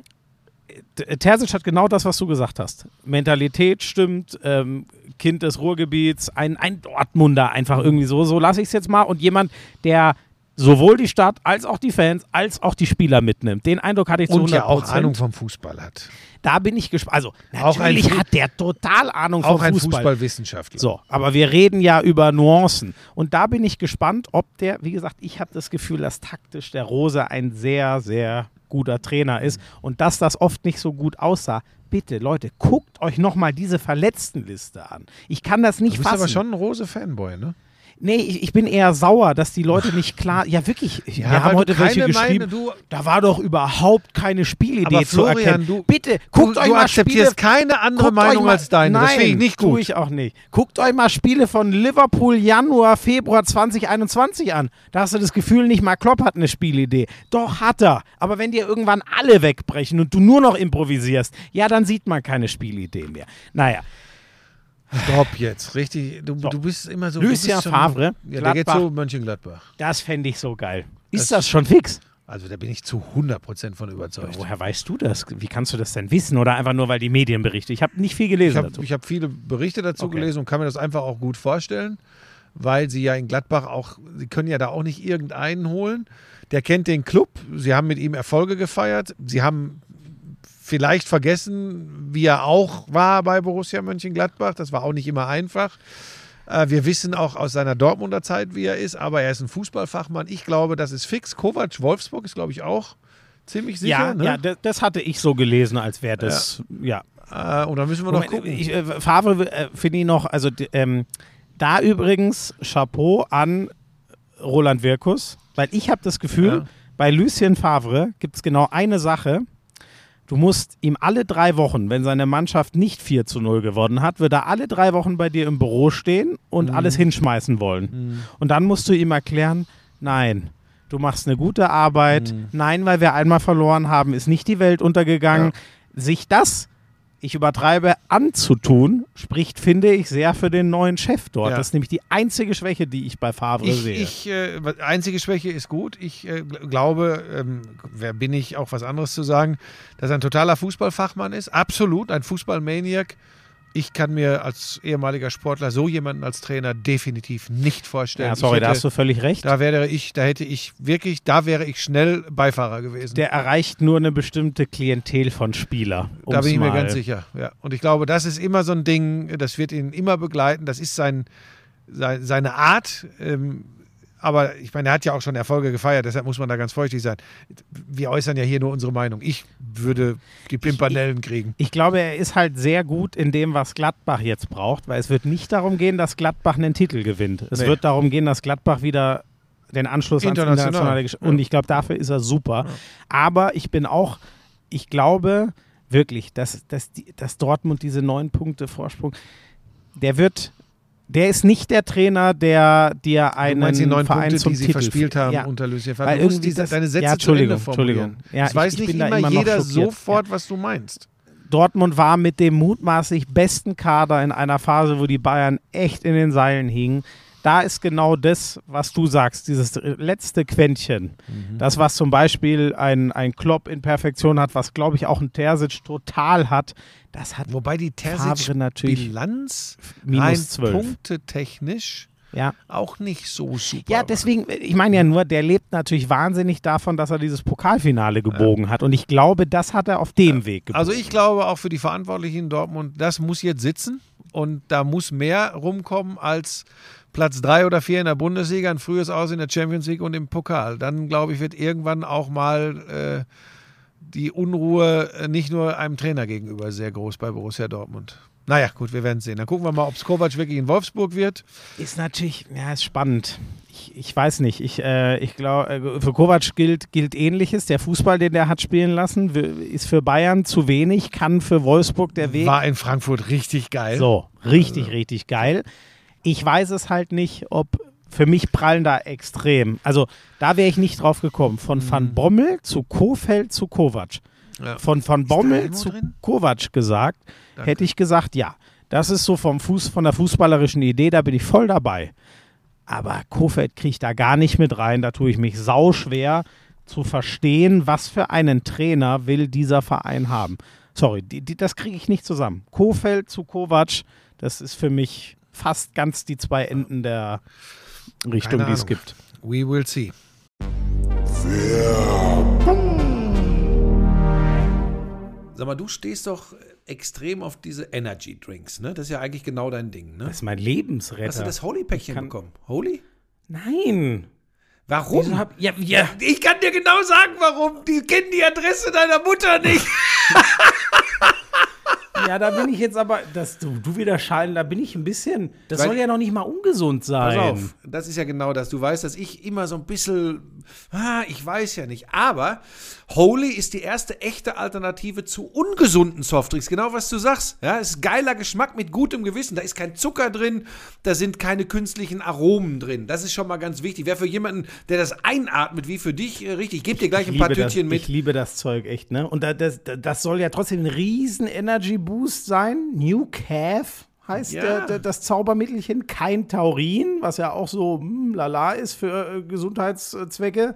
T- Terzic hat genau das, was du gesagt hast. Mentalität stimmt, ähm, Kind des Ruhrgebiets, ein, ein Dortmunder einfach irgendwie so. So lasse ich es jetzt mal. Und jemand, der sowohl die Stadt als auch die Fans als auch die Spieler mitnimmt. Den Eindruck hatte ich zu Und 100 ja auch Ahnung vom Fußball hat. Da bin ich gespannt. Also Auch ein natürlich hat der total Ahnung Auch vom ein Fußball. Fußballwissenschaftler. So, aber wir reden ja über Nuancen. Und da bin ich gespannt, ob der, wie gesagt, ich habe das Gefühl, dass taktisch der Rose ein sehr, sehr guter Trainer ist und dass das oft nicht so gut aussah. Bitte, Leute, guckt euch nochmal diese Verletztenliste an. Ich kann das nicht Du bist fassen. aber schon ein Rose-Fanboy, ne? Nee, ich, ich bin eher sauer, dass die Leute nicht klar. Ja, wirklich. wir weil haben heute welche geschrieben. Meine- du- da war doch überhaupt keine Spielidee Aber zu Florian, erkennen. du- Bitte, guckt du, euch du mal akzeptierst Spiele keine andere Meinung mal- als deine. Nein, das finde ich nicht tue gut. ich auch nicht. Guckt euch mal Spiele von Liverpool Januar, Februar 2021 an. Da hast du das Gefühl, nicht mal Klopp hat eine Spielidee. Doch hat er. Aber wenn dir irgendwann alle wegbrechen und du nur noch improvisierst, ja, dann sieht man keine Spielidee mehr. Naja, Stopp jetzt, richtig. Du, du bist immer so. du Lucien bist schon- Favre, Ja, der geht zu Mönchengladbach. das fände ich so geil. Ist Das- das, schon fix? Also da bin ich zu 100% von überzeugt. Woher weißt du das? Wie kannst du das denn wissen? Oder einfach nur, weil die Medien berichten? Ich habe nicht viel Ich gelesen habe dazu. hab viele Berichte dazu Okay. gelesen und kann mir das einfach auch gut vorstellen, weil sie ja in Gladbach auch, sie können ja da auch nicht irgendeinen holen. Der kennt den Club, sie haben mit ihm Erfolge gefeiert, sie haben vielleicht vergessen, wie er auch war bei Borussia Mönchengladbach. Das war auch nicht immer einfach. Äh, Wir wissen auch aus seiner Dortmunder Zeit, wie er ist, aber er ist ein Fußballfachmann. Ich glaube, das ist fix. Kovac Wolfsburg ist, glaube ich, auch ziemlich sicher. ja, ne? ja das, hatte ich so gelesen, als wäre das, ja. Äh, und da müssen wir noch Moment, gucken. Ich, äh, Favre äh, finde ich noch, also ähm, da übrigens Chapeau an Roland Wirkus, weil ich habe das Gefühl, Ja. bei Lucien Favre gibt es genau eine Sache. Du musst ihm alle drei Wochen, wenn seine Mannschaft nicht 4 zu 0 gewonnen hat, wird er alle drei Wochen bei dir im Büro stehen und Mhm. alles hinschmeißen wollen. Und dann musst du ihm erklären, nein, du machst eine gute Arbeit, Mhm. nein, weil wir einmal verloren haben, ist nicht die Welt untergegangen. Sich das, ich übertreibe, anzutun, spricht, finde ich, sehr für den neuen Chef dort. Ja. Das ist nämlich die einzige Schwäche, die ich bei Favre Ich, sehe. ich äh, einzige Schwäche ist gut. Ich äh, gl- glaube, ähm, wer bin ich, auch was anderes zu sagen, dass er ein totaler Fußballfachmann ist. Absolut, ein Fußballmaniac. Ich kann mir als ehemaliger Sportler so jemanden als Trainer definitiv nicht vorstellen. ja, sorry, ich da hätte, hast du völlig recht. da wäre ich, da hätte ich wirklich, da wäre ich schnell Beifahrer gewesen. Der erreicht nur eine bestimmte Klientel von Spieler. da bin ich mir mal- ganz sicher. Ja. Und ich glaube, das ist immer so ein Ding, das wird ihn immer begleiten. Das ist sein, sein, seine Art. Ähm, aber ich meine, er hat ja auch schon Erfolge gefeiert, deshalb muss man da ganz feuchtig sein. Wir äußern ja hier nur unsere Meinung. Ich würde die Pimpanellen kriegen. Ich glaube, er ist halt sehr gut in dem, was Gladbach jetzt braucht, weil es wird nicht darum gehen, dass Gladbach einen Titel gewinnt. Es Nee. wird darum gehen, dass Gladbach wieder den Anschluss ans International. internationale Gesch Ja. Und ich glaube, dafür ist er super. Aber ich bin auch, ich glaube wirklich, dass, dass, die, dass Dortmund diese neun Punkte Vorsprung, der wird, der ist nicht der Trainer, der dir Du einen meinst die neun Verein Punkte, zum die sie Titel verspielt haben Ja. unter Lucien Weil Favre. Du musst diese, das- deine Sätze ja, zu Ende Entschuldigung, formulieren. Entschuldigung. Ja, das weiß ich- ich nicht immer, immer jeder sofort, was du meinst. Dortmund war mit dem mutmaßlich besten Kader in einer Phase, wo die Bayern echt in den Seilen hingen. Da ist genau das, was du sagst, dieses letzte Quäntchen. Mhm. Das, was zum Beispiel ein, ein Klopp in Perfektion hat, was, glaube ich, auch ein Terzic total hat, das hat Wobei die Terzic-Bilanz minus rein 12. punktetechnisch Ja. auch nicht so super Ja, deswegen, ich meine ja nur, der lebt natürlich wahnsinnig davon, dass er dieses Pokalfinale gebogen hat. Und ich glaube, das hat er auf dem Weg gebogen. Also ich glaube auch für die Verantwortlichen in Dortmund, das muss jetzt sitzen und da muss mehr rumkommen als Platz drei oder vier in der Bundesliga, ein frühes Aus in der Champions League und im Pokal. Dann glaube ich, wird irgendwann auch mal äh, die Unruhe äh, nicht nur einem Trainer gegenüber sehr groß bei Borussia Dortmund. Naja, gut, wir werden sehen. Dann gucken wir mal, ob es Kovac wirklich in Wolfsburg wird. Ist natürlich, ja, ist spannend. Ich, ich weiß nicht. Ich, äh, ich glaube, für Kovac gilt, gilt Ähnliches. Der Fußball, den der hat spielen lassen, ist für Bayern zu wenig, kann für Wolfsburg der Weg. War in Frankfurt richtig geil. So, richtig, richtig geil. Ich weiß es halt nicht, ob für mich prallen da extrem. Also da wäre ich nicht drauf gekommen. Von Van Bommel zu Kofeld zu Kovac. Ja. Von Van Bommel zu drin? Kovac gesagt, Danke. hätte ich gesagt, ja. Das ist so vom Fuß, von der fußballerischen Idee, da bin ich voll dabei. Aber Kofeld kriegt da gar nicht mit rein, da tue ich mich sau schwer. zu verstehen, was für einen Trainer will dieser Verein haben. Sorry, die, die, das kriege ich nicht zusammen. Kofeld zu Kovac, das ist für mich fast ganz die zwei Enden der Richtung, die es gibt. We will see. Sag mal, du stehst doch extrem auf diese Energy Drinks, ne? Das ist ja eigentlich genau dein Ding, ne? Das ist mein Lebensretter. Hast du das Holy-Päckchen bekommen? Holy? Nein. Warum? Hab, ja, ja. ich kann dir genau sagen, warum. Die kennen die Adresse deiner Mutter nicht. (laughs) ja, da bin ich jetzt aber, dass du, du wieder schallen, da bin ich ein bisschen, das Weil- soll ja noch nicht mal ungesund sein. Pass auf, das ist ja genau das. Du weißt, dass ich immer so ein bisschen, ah, ich weiß ja nicht. Aber Holy ist die erste echte Alternative zu ungesunden Softdrinks. Genau, was du sagst. Ja, es ist geiler Geschmack mit gutem Gewissen. Da ist kein Zucker drin, da sind keine künstlichen Aromen drin. Das ist schon mal ganz wichtig. Wäre für jemanden, der das einatmet, wie für dich, äh, richtig. Ich gebe dir gleich ein paar liebe das, Tütchen mit. Ich liebe das Zeug echt, ne? Und da, das, das soll ja trotzdem ein riesen Energy Boost sein. New Calf heißt Ja. der, der, das Zaubermittelchen. Kein Taurin, was ja auch so hm, lala ist für äh, Gesundheitszwecke.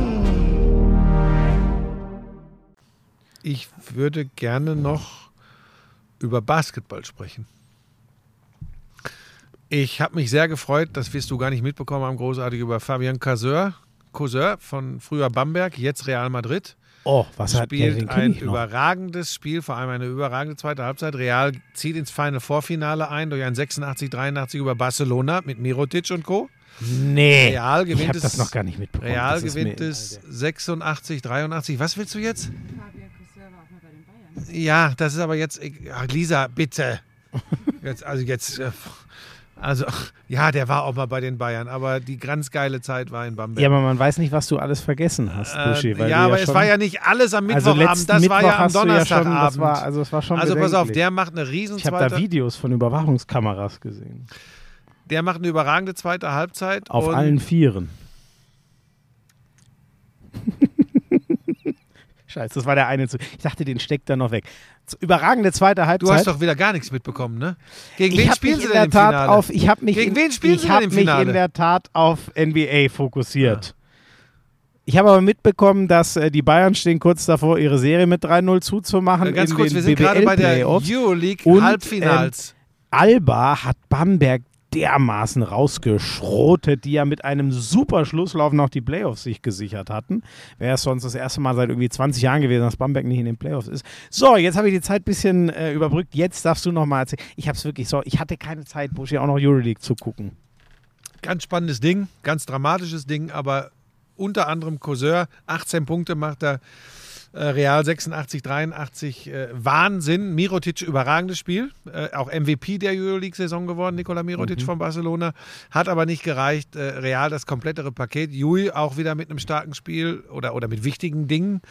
Ich würde gerne noch über Basketball sprechen. Ich habe mich sehr gefreut, das wirst du gar nicht mitbekommen haben, großartig über Fabian Casseur, Causeur von früher Bamberg, jetzt Real Madrid. Oh, was hat der? Den spielt kenn ein ich noch. überragendes Spiel, vor allem eine überragende zweite Halbzeit. Real zieht ins Final Vorfinale ein durch ein 86-83 über Barcelona mit Mirotic und Co. Nee. Real ich gewinnt habe es. das noch gar nicht mitbekommen. Real gewinnt es 86, 83. Was willst du jetzt? Ja, das ist aber jetzt. Ach, Lisa, bitte. Jetzt, also jetzt. äh, Also, ja, der war auch mal bei den Bayern, aber die ganz geile Zeit war in Bamberg. Ja, aber man weiß nicht, was du alles vergessen hast, Buschi. Äh, ja, aber es schon- war ja nicht alles am also Mittwochabend, letzten das Mittwoch war ja am du ja schon, Donnerstagabend. das war, also es war schon also pass auf, der macht eine riesen Ich habe da Videos von Überwachungskameras gesehen. der macht eine überragende zweite Halbzeit. Auf allen Vieren. Scheiße, das war der eine zu. Ich dachte, den steckt er noch weg. Überragende zweite Halbzeit. Du hast doch wieder gar nichts mitbekommen, ne? Gegen ich wen spielen sie in denn der im Tat Finale? auf, ich habe mich Gegen in, wen spielen ich sie hab mich Finale? in der Tat auf NBA fokussiert. Ich habe aber mitbekommen, dass äh, die Bayern stehen kurz davor, ihre Serie mit 3-0 zuzumachen. Äh, Ganz kurz, wir sind gerade bei der. Euroleague Und, Halbfinals. Alba hat Bamberg dermaßen rausgeschrotet, die ja mit einem super Schlusslauf noch die Playoffs sich gesichert hatten. Wäre es sonst das erste Mal seit irgendwie 20 Jahren gewesen, dass Bamberg nicht in den Playoffs ist. So, jetzt habe ich die Zeit ein bisschen äh, überbrückt. Jetzt darfst du noch mal erzählen. Ich habe es wirklich so, ich hatte keine Zeit, Buschi, auch noch Euroleague zu gucken. Ganz spannendes Ding, ganz dramatisches Ding, aber unter anderem Causeur, 18 Punkte macht er. Äh, Real 86, 83, äh, Wahnsinn. Mirotic, überragendes Spiel. Äh, auch MVP der Euroleague-Saison geworden, Nikola Mirotic von Barcelona. Hat aber nicht gereicht. Real das komplettere Paket. Jui auch wieder mit einem starken Spiel oder, oder mit wichtigen Dingen.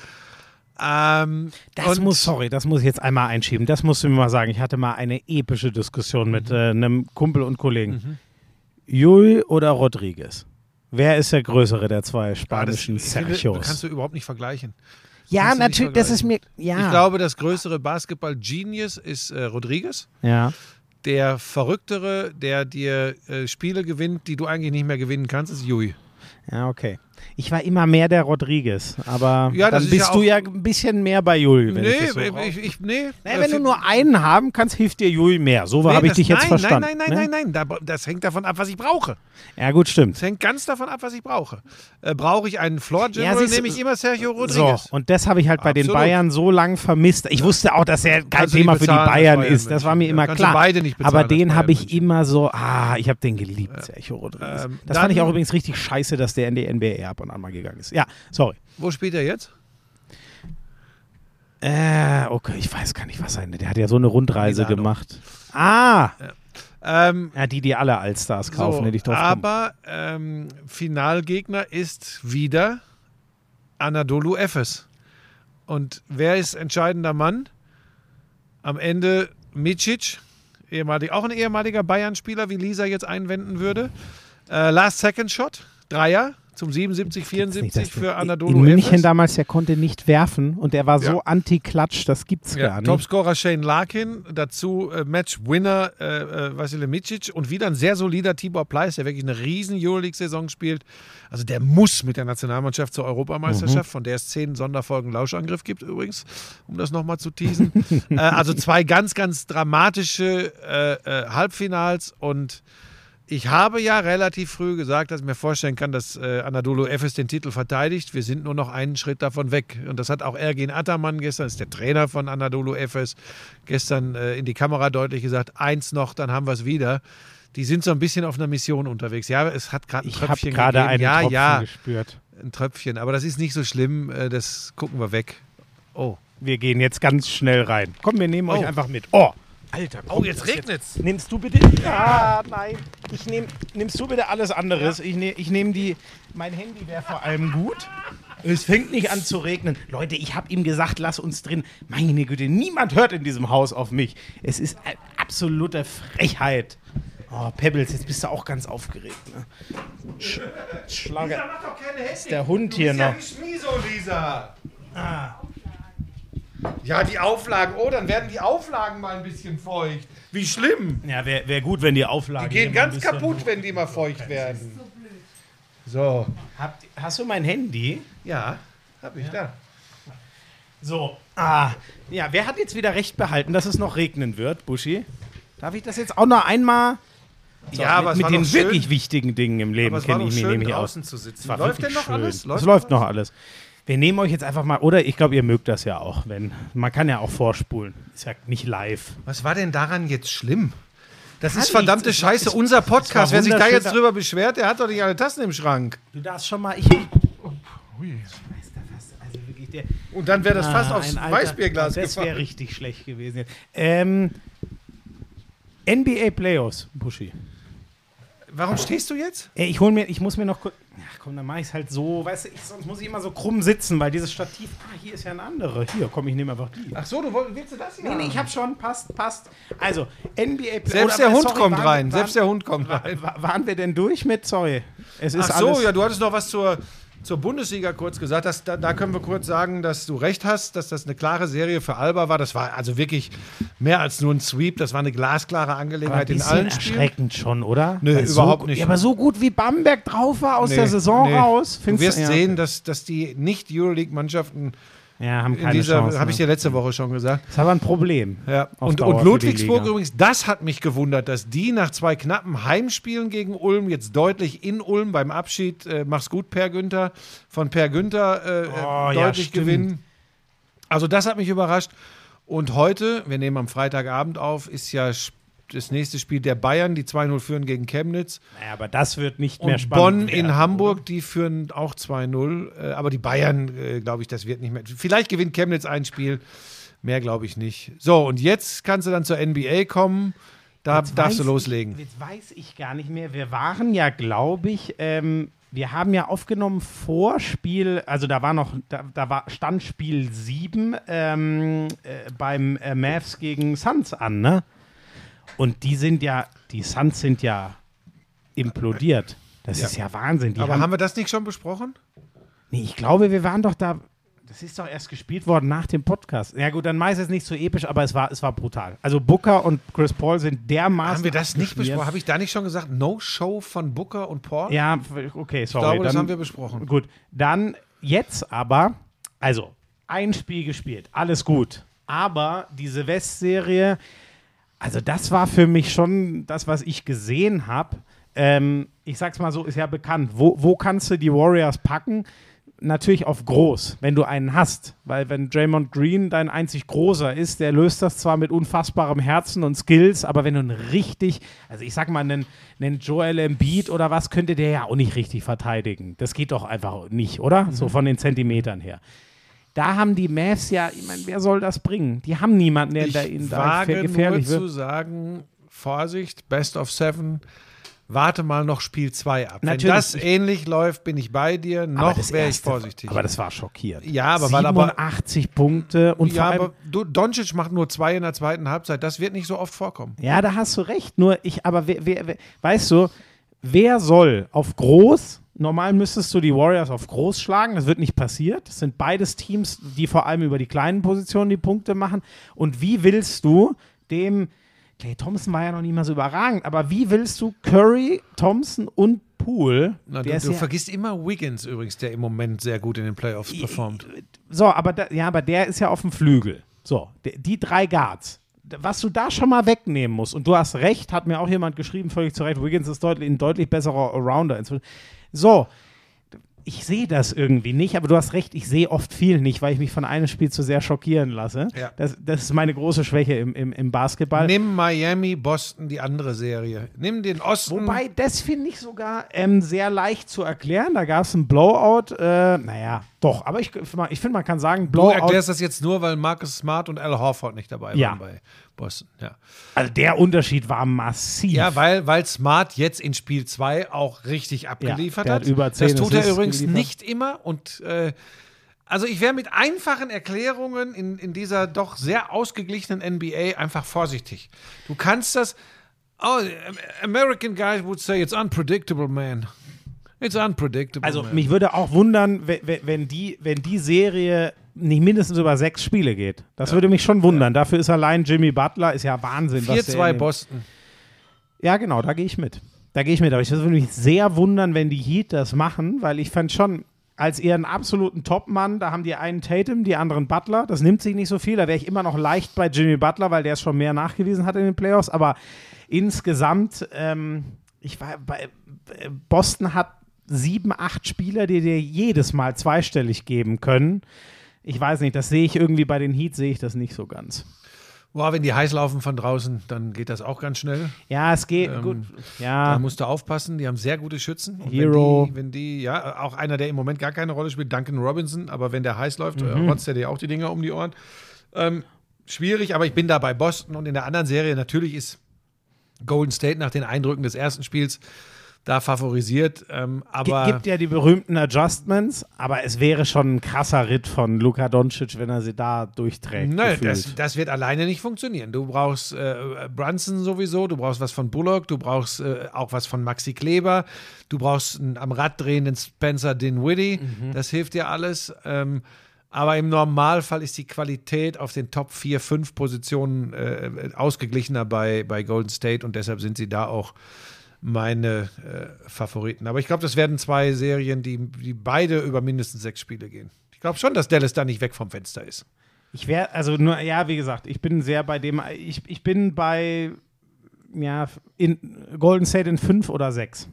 Ähm, Das muss, sorry, das muss ich jetzt einmal einschieben. Das musst du mir mal sagen. Ich hatte mal eine epische Diskussion mit äh, einem Kumpel und Kollegen. Jul oder Rodriguez? Wer ist der größere der zwei Ja, das, spanischen ich finde, Sergios? kannst du überhaupt nicht vergleichen. Ja, natürlich, das ist mir. Ja. Ich glaube, das größere Basketball-Genius ist äh, Rodriguez. ja. Der verrücktere, der dir äh, Spiele gewinnt, die du eigentlich nicht mehr gewinnen kannst, ist Jui. Ja, okay. Ich war immer mehr der Rodriguez, aber Ja, dann ist bist ja du ja ein bisschen mehr bei Jul. Wenn Nee, ich so ich, ich, nee. naja, Äh, wenn du nur einen haben kannst, hilft dir Jul mehr. So Nee, habe ich dich jetzt nein, verstanden. Nein, nein, ne? nein, nein, nein. Da, das hängt davon ab, was ich brauche. Ja, gut, stimmt. Das hängt ganz davon ab, was ich brauche. Äh, brauche ich einen Floor Ja, General, du- nehme ich immer Sergio So, Rodriguez. und das habe ich halt bei den Absolut. Bayern so lang vermisst. Ich wusste auch, dass er kein Kannst Thema für die Bayern Bayern ist. Das war mir immer klar. beide nicht bezahlen Aber den habe ich immer so, ah, ich habe den geliebt, Sergio Rodriguez. Ähm, das fand ich auch übrigens richtig scheiße, dass der in die NBA ab und an mal gegangen ist. Ja, sorry. Wo spielt er jetzt? Äh, okay, ich weiß gar nicht, was sein. Der hat ja so eine Rundreise Milano. gemacht. Ah, Ähm, ja, die, die alle Allstars kaufen, so, hätte ich drauf aber ähm, Finalgegner ist wieder Anadolu Efes. Und wer ist entscheidender Mann? Am Ende Micic, ehemalig, auch ein ehemaliger Bayern-Spieler, wie Lisa jetzt einwenden würde. Äh, Last Second Shot, Dreier zum 77, Nicht, 74 dass für Anadolu In München damals, der konnte nicht werfen und der war so Ja. anti-Klatsch, das gibt's Ja, gar nicht. Topscorer Shane Larkin, dazu äh, Match-Winner äh, äh, Vasile Micic und wieder ein sehr solider Tibor Pleiss, der wirklich eine riesen Euroleague-Saison spielt. Also der muss mit der Nationalmannschaft zur Europameisterschaft, Mhm. von der es zehn Sonderfolgen Lauschangriff gibt übrigens, um das nochmal zu teasen. (laughs) äh, also zwei ganz, ganz dramatische äh, äh, Halbfinals und ich habe ja relativ früh gesagt, dass ich mir vorstellen kann, dass äh, Anadolu Efes den Titel verteidigt. Wir sind nur noch einen Schritt davon weg. Und das hat auch Ergin Ataman gestern, ist der Trainer von Anadolu Efes, gestern äh, in die Kamera deutlich gesagt, eins noch, dann haben wir es wieder. Die sind so ein bisschen auf einer Mission unterwegs. Ja, es hat gerade ein Ich habe Tröpfchen gerade einen ja, Tropfen ja, gespürt. ein Tröpfchen. Aber das ist nicht so schlimm. Äh, das gucken wir weg. Oh. Wir gehen jetzt ganz schnell rein. Komm, wir nehmen euch Oh. einfach mit. Oh, Alter. Oh, komm, jetzt das regnet's. Nimmst du bitte. Ja, nein. Ich nehm, nimmst du bitte alles anderes. Ich nehme ich nehm die. Mein Handy wäre vor allem gut. Es fängt nicht an zu regnen. Leute, ich habe ihm gesagt, lass uns drin. Meine Güte, niemand hört in diesem Haus auf mich. Es ist eine absolute Frechheit. Oh, Pebbles, jetzt bist du auch ganz aufgeregt. Ne? Sch Schlager. Ist der Hund hier noch? Schmieso, Lisa. Ja, die Auflagen. Oh, dann werden die Auflagen mal ein bisschen feucht. Wie schlimm. Ja, wäre wär gut, wenn die Auflage. Die gehen ganz kaputt, wenn die mal feucht werden. So. Habt, hast du mein Handy? Ja, hab ich da. So. Ah. Ja, wer hat jetzt wieder recht behalten, dass es noch regnen wird, Buschi? Darf ich das jetzt auch noch einmal? So, Ja, aber mit, es mit war den doch schön- wirklich wichtigen Dingen im Leben kenne ich mich schön, nämlich aus. draußen zu sitzen. Läuft wirklich denn noch schön. alles? es Läuft läuft noch noch alles. Wir nehmen euch jetzt einfach mal, oder ich glaube, ihr mögt das ja auch, wenn man kann ja auch vorspulen. Ist ja nicht live. Was war denn daran jetzt schlimm? Das Kann ist verdammte nichts. Es Scheiße. es- Unser Podcast, wer sich da jetzt drüber beschwert, der hat doch nicht alle Tassen im Schrank. Du darfst schon mal. Ich. Also wirklich der. Und dann wäre das fast Ah, aufs ein alter- Weißbierglas Das wäre gefallen. richtig schlecht gewesen. jetzt. Ähm, NBA Playoffs, Buschi. Warum stehst du jetzt? Ey, ich hol mir, ich muss mir noch kurz. Ach komm, dann mach ich's halt so. Weißt du, ich, sonst muss ich immer so krumm sitzen, weil dieses Stativ. Ah, hier ist ja eine andere. Hier, komm, ich nehme einfach die. Ach so, du woll- willst du das hier? Nee, nee, ich hab schon, passt, passt. Also, NBA Selbst oder- der Hund sorry, kommt waren- rein. Waren, Selbst der Hund kommt rein. wa- waren wir denn durch mit? Sorry. Es ist Ach so, alles, ja, du hattest noch was zur, zur Bundesliga kurz gesagt. Das, da, da können wir kurz sagen, dass du recht hast, dass das eine klare Serie für Alba war. Das war also wirklich mehr als nur ein Sweep. Das war eine glasklare aber ein Angelegenheit in allen Spielen. erschreckend schon, oder? Nö, Weil überhaupt so, nicht. Ja, aber so gut wie Bamberg drauf war aus Nee, der Saison nee. raus. Du wirst ja, sehen, dass, dass die Nicht-Euroleague-Mannschaften Ja, haben in keine dieser, Chance. habe ich ne? dir letzte Woche schon gesagt. Das ist aber ein Problem. Ja. Und, und Ludwigsburg übrigens, das hat mich gewundert, dass die nach zwei knappen Heimspielen gegen Ulm jetzt deutlich in Ulm beim Abschied, äh, mach's gut, Per Günther, von Per Günther äh, äh, Oh, ja, deutlich stimmt. gewinnen. Also das hat mich überrascht. Und heute, wir nehmen am Freitagabend auf, ist ja das nächste Spiel der Bayern, die 2-0 führen gegen Chemnitz. Naja, aber das wird nicht mehr Und spannend. Bonn werden, in Hamburg, die führen auch 2-0. Äh, aber die Bayern, äh, glaube ich, das wird nicht mehr. Vielleicht gewinnt Chemnitz ein Spiel, mehr glaube ich nicht. So, und jetzt kannst du dann zur NBA kommen. Da Jetzt darfst du loslegen. Ich, jetzt weiß ich gar nicht mehr. Wir waren ja, glaube ich, ähm, wir haben ja aufgenommen vor Spiel, also da war noch, da, da war stand Spiel 7 ähm, äh, beim äh, Mavs gegen Suns an, ne? Und die sind ja, die Suns sind ja implodiert. Das Ja. ist ja Wahnsinn. Die Aber haben, haben wir das nicht schon besprochen? nee, ich glaube, wir waren doch da. Das ist doch erst gespielt worden nach dem Podcast. Ja gut, dann meist es nicht so episch, aber es war, es war brutal. Also Booker und Chris Paul sind dermaßen Haben wir das nicht besprochen? Habe ich da nicht schon gesagt? No-Show von Booker und Paul? Ja, okay, sorry. ich glaube, das dann, haben wir besprochen. Gut, dann jetzt aber, also ein Spiel gespielt, alles gut. Aber diese West-Serie, also das war für mich schon das, was ich gesehen habe. Ähm, ich sag's mal so, ist ja bekannt. Wo, wo kannst du die Warriors packen? Natürlich auf groß, wenn du einen hast. Weil wenn Draymond Green dein einzig großer ist, der löst das zwar mit unfassbarem Herzen und Skills, aber wenn du einen richtig, also ich sag mal, einen, einen Joel Embiid oder was, könnte der ja auch nicht richtig verteidigen. Das geht doch einfach nicht, oder? So Mhm. von den Zentimetern her. Da haben die Mavs ja, ich meine, wer soll das bringen? Die haben niemanden, der Ich da ihnen da wage nur gefährlich zu wird. sagen, Vorsicht, Best of Seven, warte mal noch Spiel 2 ab. Natürlich. Wenn das ähnlich läuft, bin ich bei dir, noch wäre ich vorsichtig. Aber das war schockierend. Ja, aber weil aber- 87 Punkte und ja, vor allem, aber du, Doncic macht nur zwei in der zweiten Halbzeit, das wird nicht so oft vorkommen. Ja, da hast du recht. Nur ich, aber wer, wer, wer, weißt du, wer soll auf groß? Normal müsstest du die Warriors auf groß schlagen. Das wird nicht passiert. Das sind beides Teams, die vor allem über die kleinen Positionen die Punkte machen. Und wie willst du dem Clay Thompson war ja noch nicht mal so überragend, aber wie willst du Curry, Thompson und Poole? Na, du du ja- vergisst immer Wiggins übrigens, der im Moment sehr gut in den Playoffs performt. So, aber da, ja, aber der ist ja auf dem Flügel. So, die drei Guards. Was du da schon mal wegnehmen musst, und du hast recht, hat mir auch jemand geschrieben, völlig zu Recht, Wiggins ist deutlich, ein deutlich besserer Allrounder inzwischen. So, ich sehe das irgendwie nicht, aber du hast recht, ich sehe oft viel nicht, weil ich mich von einem Spiel zu sehr schockieren lasse. Ja. Das, das ist meine große Schwäche im, im, im Basketball. Nimm Miami, Boston, die andere Serie. Nimm den Osten. Wobei, das finde ich sogar ähm, sehr leicht zu erklären. Da gab es einen Blowout. Äh, naja, doch, aber ich, ich finde, man kann sagen, du Blowout. erklärst das jetzt nur, weil Marcus Smart und Al Horford nicht dabei Ja. waren bei Boston. Ja, Also der Unterschied war massiv. ja weil, weil Smart jetzt in Spiel 2 auch richtig abgeliefert der hat. hat über 10 das tut er übrigens geliefert. nicht immer. Und äh, also ich wäre mit einfachen Erklärungen in, in dieser doch sehr ausgeglichenen NBA einfach vorsichtig. Du kannst das. Oh, American guys would say it's unpredictable, man. It's unpredictable. also man. mich würde auch wundern, we- we- wenn die, wenn die Serie nicht mindestens über sechs Spiele geht. Das würde mich schon wundern. Dafür ist allein Jimmy Butler, ist ja Wahnsinn. was der 4-2 in den- Boston. Ja, genau, da gehe ich mit. Da gehe ich mit. Aber ich würde mich sehr wundern, wenn die Heat das machen, weil ich fand schon, als ihren absoluten Topmann, da haben die einen Tatum, die anderen Butler. Das nimmt sich nicht so viel. Da wäre ich immer noch leicht bei Jimmy Butler, weil der es schon mehr nachgewiesen hat in den Playoffs. Aber insgesamt, ähm, ich war bei äh, Boston hat sieben, acht Spieler, die dir jedes Mal zweistellig geben können. Ich weiß nicht, das sehe ich irgendwie bei den Heat, sehe ich das nicht so ganz. Boah, wenn die heiß laufen von draußen, dann geht das auch ganz schnell. Ja, es geht Ähm, gut. Da Ja, musst du aufpassen, die haben sehr gute Schützen. Und Hero. Wenn die, wenn die, ja, auch einer, der im Moment gar keine Rolle spielt, Duncan Robinson, aber wenn der heiß läuft, Mhm. äh, rotzt er dir auch die Dinger um die Ohren. Ähm, schwierig, aber ich bin da bei Boston und in der anderen Serie natürlich ist Golden State nach den Eindrücken des ersten Spiels da favorisiert. Ähm, aber Gi- gibt ja die berühmten Adjustments, aber es wäre schon ein krasser Ritt von Luka Doncic, wenn er sie da durchträgt. Nein, gefühlt. das, das wird alleine nicht funktionieren. Du brauchst äh, Brunson sowieso, du brauchst was von Bullock, du brauchst äh, auch was von Maxi Kleber, du brauchst einen am Rad drehenden Spencer Dinwiddie, das hilft dir alles. Ähm, aber im Normalfall ist die Qualität auf den Top 4, 5 Positionen äh, ausgeglichener bei, bei Golden State und deshalb sind sie da auch meine äh, Favoriten. Aber ich glaube, das werden zwei Serien, die, die beide über mindestens sechs Spiele gehen. Ich glaube schon, dass Dallas da nicht weg vom Fenster ist. Ich wäre, also nur, ja, wie gesagt, ich bin sehr bei dem, ich, ich bin bei, ja, in Golden State in fünf oder sechs.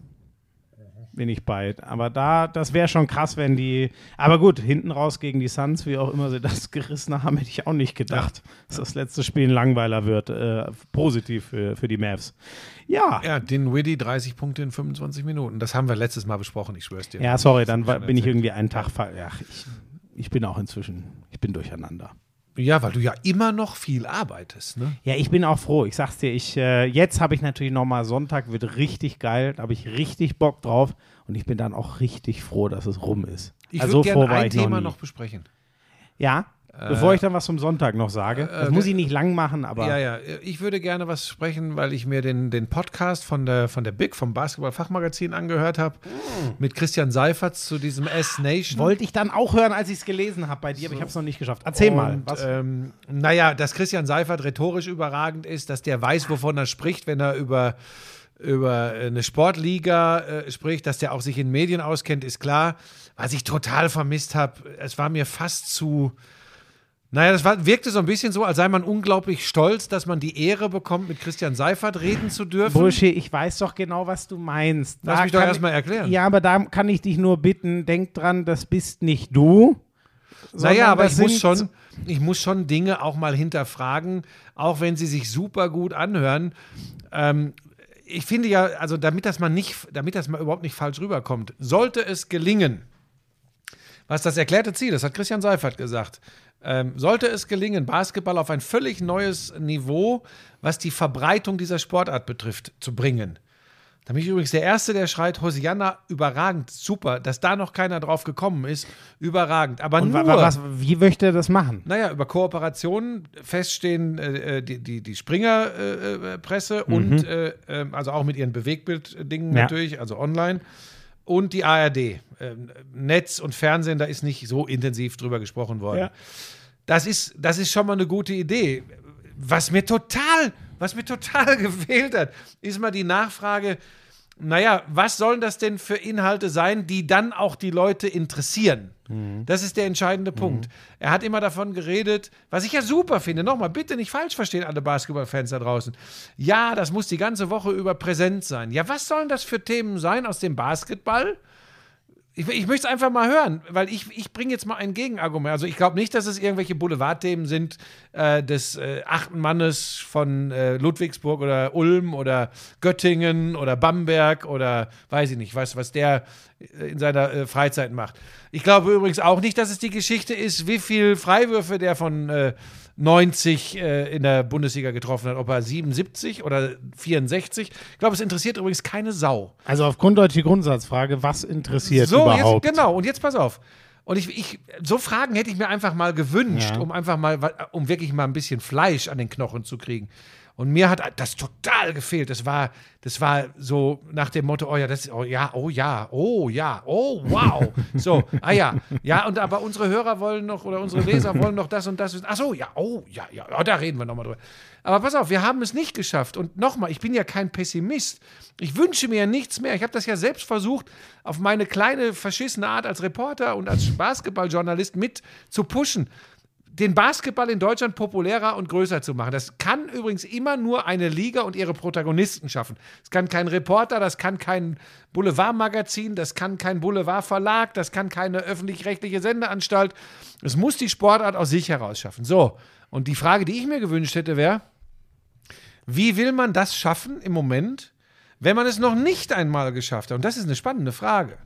Bin ich bei. Aber da, das wäre schon krass, wenn die. Aber gut, hinten raus gegen die Suns, wie auch immer sie das (laughs) gerissen haben, hätte ich auch nicht gedacht, dass das letzte Spiel ein Langweiler wird. Äh, positiv für, für die Mavs. Ja. Ja, den Widdy 30 Punkte in 25 Minuten. Das haben wir letztes Mal besprochen, ich schwör's dir. Ja, sorry, dann war, bin ich irgendwie einen Tag. ver- Ja, ich, ich bin auch inzwischen. Ich bin durcheinander. Ja, weil du ja immer noch viel arbeitest, ne? Ja, ich bin auch froh. Ich sag's dir, ich, äh, jetzt habe ich natürlich nochmal Sonntag, wird richtig geil. Da habe ich richtig Bock drauf. Und ich bin dann auch richtig froh, dass es rum ist. Ich also würde gerne ein Thema noch, noch besprechen. Ja, bevor ich dann was zum Sonntag noch sage. Das äh, muss ich nicht lang machen, aber. Ja, ja, ich würde gerne was sprechen, weil ich mir den, den Podcast von der, von der Big, vom Basketball-Fachmagazin angehört habe, mit Christian Seifert zu diesem S-Nation. Wollte ich dann auch hören, als ich es gelesen habe bei dir, aber ich habe es noch nicht geschafft. Erzähl mal. Und, Was? ähm, naja, dass Christian Seifert rhetorisch überragend ist, dass der weiß, wovon er spricht, wenn er über, über eine Sportliga äh, spricht, dass der auch sich in Medien auskennt, ist klar. Was ich total vermisst habe, es war mir fast zu. Naja, das war, wirkte so ein bisschen so, als sei man unglaublich stolz, dass man die Ehre bekommt, mit Christian Seifert reden zu dürfen. Bullshit, ich weiß doch genau, was du meinst. Lass Da mich doch kann erst mal ich- erklären. Ja, aber da kann ich dich nur bitten, denk dran, das bist nicht du. Naja, aber ich muss, schon, ich muss schon Dinge auch mal hinterfragen, auch wenn sie sich super gut anhören. Ähm, ich finde ja, also damit das mal nicht, damit das mal überhaupt nicht falsch rüberkommt, sollte es gelingen, was das erklärte Ziel, das hat Christian Seifert gesagt, ähm, sollte es gelingen, Basketball auf ein völlig neues Niveau, was die Verbreitung dieser Sportart betrifft, zu bringen. Da bin ich übrigens der Erste, der schreit, Hosianna, überragend, super, dass da noch keiner drauf gekommen ist, überragend. Aber Und nur, wa- wa- was, wie möchte er das machen? naja, über Kooperationen feststehen äh, äh, die, die, die Springer-Presse äh, Presse und äh, ähm, also auch mit ihren Bewegtbild-Dingen Ja. natürlich, also online. Und die ARD. Ähm, Netz und Fernsehen, da ist nicht so intensiv drüber gesprochen worden. Ja. Das, ist, das ist schon mal eine gute Idee. Was mir total, was mir total (laughs) gefehlt hat, ist mal die Nachfrage, naja, was sollen das denn für Inhalte sein, die dann auch die Leute interessieren? Das ist der entscheidende Punkt. Er hat immer davon geredet, was ich ja super finde. Nochmal, bitte nicht falsch verstehen, alle Basketballfans da draußen. Ja, das muss die ganze Woche über präsent sein. Ja, was sollen das für Themen sein aus dem Basketball? Ich, ich möchte es einfach mal hören, weil ich, ich bringe jetzt mal ein Gegenargument. Also ich glaube nicht, dass es irgendwelche Boulevardthemen sind äh, des äh, achten Mannes von äh, Ludwigsburg oder Ulm oder Göttingen oder Bamberg oder weiß ich nicht, was, was der äh, in seiner äh, Freizeit macht. Ich glaube übrigens auch nicht, dass es die Geschichte ist, wie viel Freiwürfe der von äh, 90 äh, in der Bundesliga getroffen hat, ob er 77 oder 64. Ich glaube, es interessiert übrigens keine Sau. Also auf grunddeutsche Grundsatzfrage, was interessiert So, überhaupt? jetzt, genau. Und jetzt pass auf. Und ich, ich, so Fragen hätte ich mir einfach mal gewünscht, Ja. um einfach mal, um wirklich mal ein bisschen Fleisch an den Knochen zu kriegen. Und mir hat das total gefehlt. Das war, das war so nach dem Motto, oh ja, das, oh ja, oh ja, oh ja, oh wow. So, ah ja, ja, und aber unsere Hörer wollen noch oder unsere Leser wollen noch das und das wissen. Ach so, ja, oh ja, ja, ja, da reden wir nochmal drüber. Aber pass auf, wir haben es nicht geschafft. Und nochmal, ich bin ja kein Pessimist. Ich wünsche mir ja nichts mehr. Ich habe das ja selbst versucht, auf meine kleine verschissene Art als Reporter und als Basketballjournalist mit zu pushen den Basketball in Deutschland populärer und größer zu machen. Das kann übrigens immer nur eine Liga und ihre Protagonisten schaffen. Das kann kein Reporter, das kann kein Boulevardmagazin, das kann kein Boulevardverlag, das kann keine öffentlich-rechtliche Sendeanstalt. Es muss die Sportart aus sich heraus schaffen. So, und die Frage, die ich mir gewünscht hätte, wäre, wie will man das schaffen im Moment, wenn man es noch nicht einmal geschafft hat? Und das ist eine spannende Frage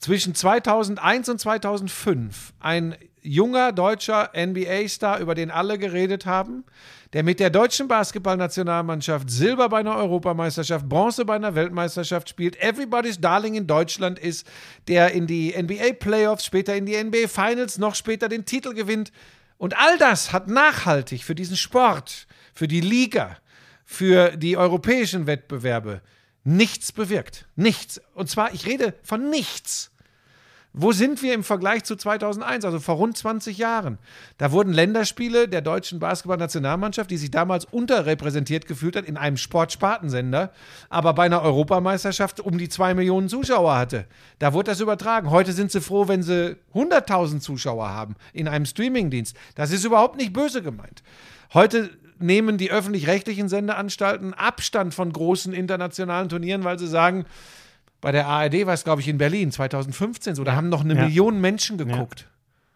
zwischen 2001 und 2005 ein junger deutscher NBA-Star, über den alle geredet haben, der mit der deutschen Basketballnationalmannschaft Silber bei einer Europameisterschaft, Bronze bei einer Weltmeisterschaft spielt, Everybody's Darling in Deutschland ist, der in die NBA-Playoffs, später in die NBA-Finals, noch später den Titel gewinnt. Und all das hat nachhaltig für diesen Sport, für die Liga, für die europäischen Wettbewerbe nichts bewirkt. Nichts. Und zwar, ich rede von nichts. Wo sind wir im Vergleich zu 2001, also vor rund 20 Jahren? Da wurden Länderspiele der deutschen Basketballnationalmannschaft, die sich damals unterrepräsentiert gefühlt hat, in einem Sportspartensender, aber bei einer Europameisterschaft um die zwei Millionen Zuschauer hatte. Da wurde das übertragen. Heute sind sie froh, wenn sie 100.000 Zuschauer haben in einem Streamingdienst. Das ist überhaupt nicht böse gemeint. Heute nehmen die öffentlich-rechtlichen Sendeanstalten Abstand von großen internationalen Turnieren, weil sie sagen, bei der ARD war es, glaube ich, in Berlin 2015 so. Da haben noch eine Ja. Million Menschen geguckt.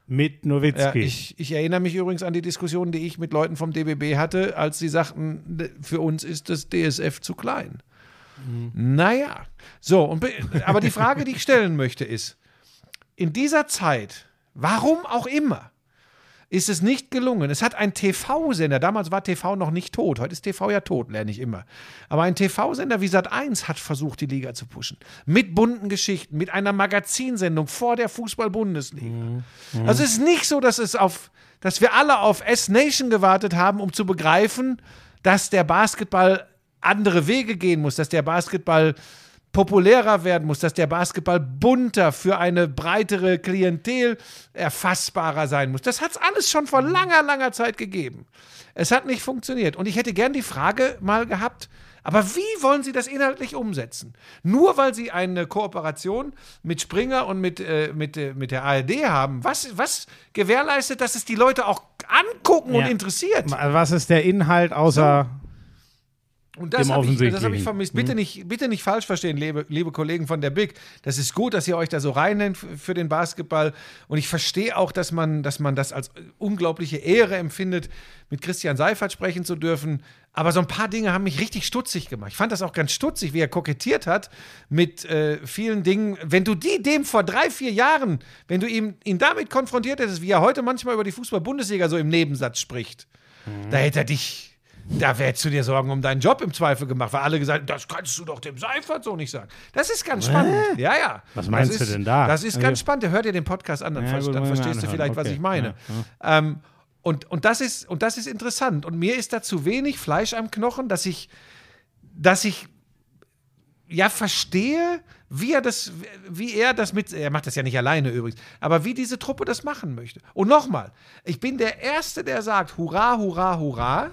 Mit Ja, Nowitzki. ich, ich erinnere mich übrigens an die Diskussion, die ich mit Leuten vom DBB hatte, als sie sagten, "D- für uns ist das DSF zu klein. Naja, so, und, be- aber die Frage, die ich stellen möchte, ist, in dieser Zeit, warum auch immer, ist es nicht gelungen. Es hat ein TV-Sender, damals war TV noch nicht tot, heute ist TV ja tot, lerne ich immer. Aber ein TV-Sender wie Sat1 hat versucht, die Liga zu pushen. Mit bunten Geschichten, mit einer Magazinsendung vor der Fußball-Bundesliga. Also es ist nicht so, dass es auf, dass wir alle auf S-Nation gewartet haben, um zu begreifen, dass der Basketball andere Wege gehen muss, dass der Basketball populärer werden muss, dass der Basketball bunter für eine breitere Klientel erfassbarer sein muss. Das hat es alles schon vor langer, langer Zeit gegeben. Es hat nicht funktioniert. Und ich hätte gern die Frage mal gehabt, aber wie wollen Sie das inhaltlich umsetzen? Nur weil Sie eine Kooperation mit Springer und mit, äh, mit, äh, mit der ARD haben, was, was gewährleistet, dass es die Leute auch angucken und Ja. interessiert? Was ist der Inhalt außer. Und das habe ich, das hab ich vermisst. Bitte nicht, bitte nicht falsch verstehen, liebe, liebe Kollegen von der Big. Das ist gut, dass ihr euch da so reinnennt für den Basketball. Und ich verstehe auch, dass man, dass man das als unglaubliche Ehre empfindet, mit Christian Seifert sprechen zu dürfen. Aber so ein paar Dinge haben mich richtig stutzig gemacht. Ich fand das auch ganz stutzig, wie er kokettiert hat mit äh, vielen Dingen. Wenn du die dem vor drei, vier Jahren, wenn du ihm, ihn damit konfrontiert hättest, wie er heute manchmal über die Fußball-Bundesliga so im Nebensatz spricht, da hätte er dich da hättest du dir Sorgen um deinen Job im Zweifel gemacht, weil alle gesagt haben, das kannst du doch dem Seifert so nicht sagen. Das ist ganz spannend. Ja, ja. Was meinst das du ist, denn da? Das ist ganz spannend. Hör dir den Podcast an, dann, Ja, ver dann verstehst du vielleicht, was Okay. ich meine. Ähm, und, und, das ist, und das ist interessant. Und mir ist da zu wenig Fleisch am Knochen, dass ich, dass ich ja verstehe, wie er das, wie er das mit, er macht das ja nicht alleine übrigens, aber wie diese Truppe das machen möchte. Und nochmal, ich bin der Erste, der sagt, hurra, hurra, hurra,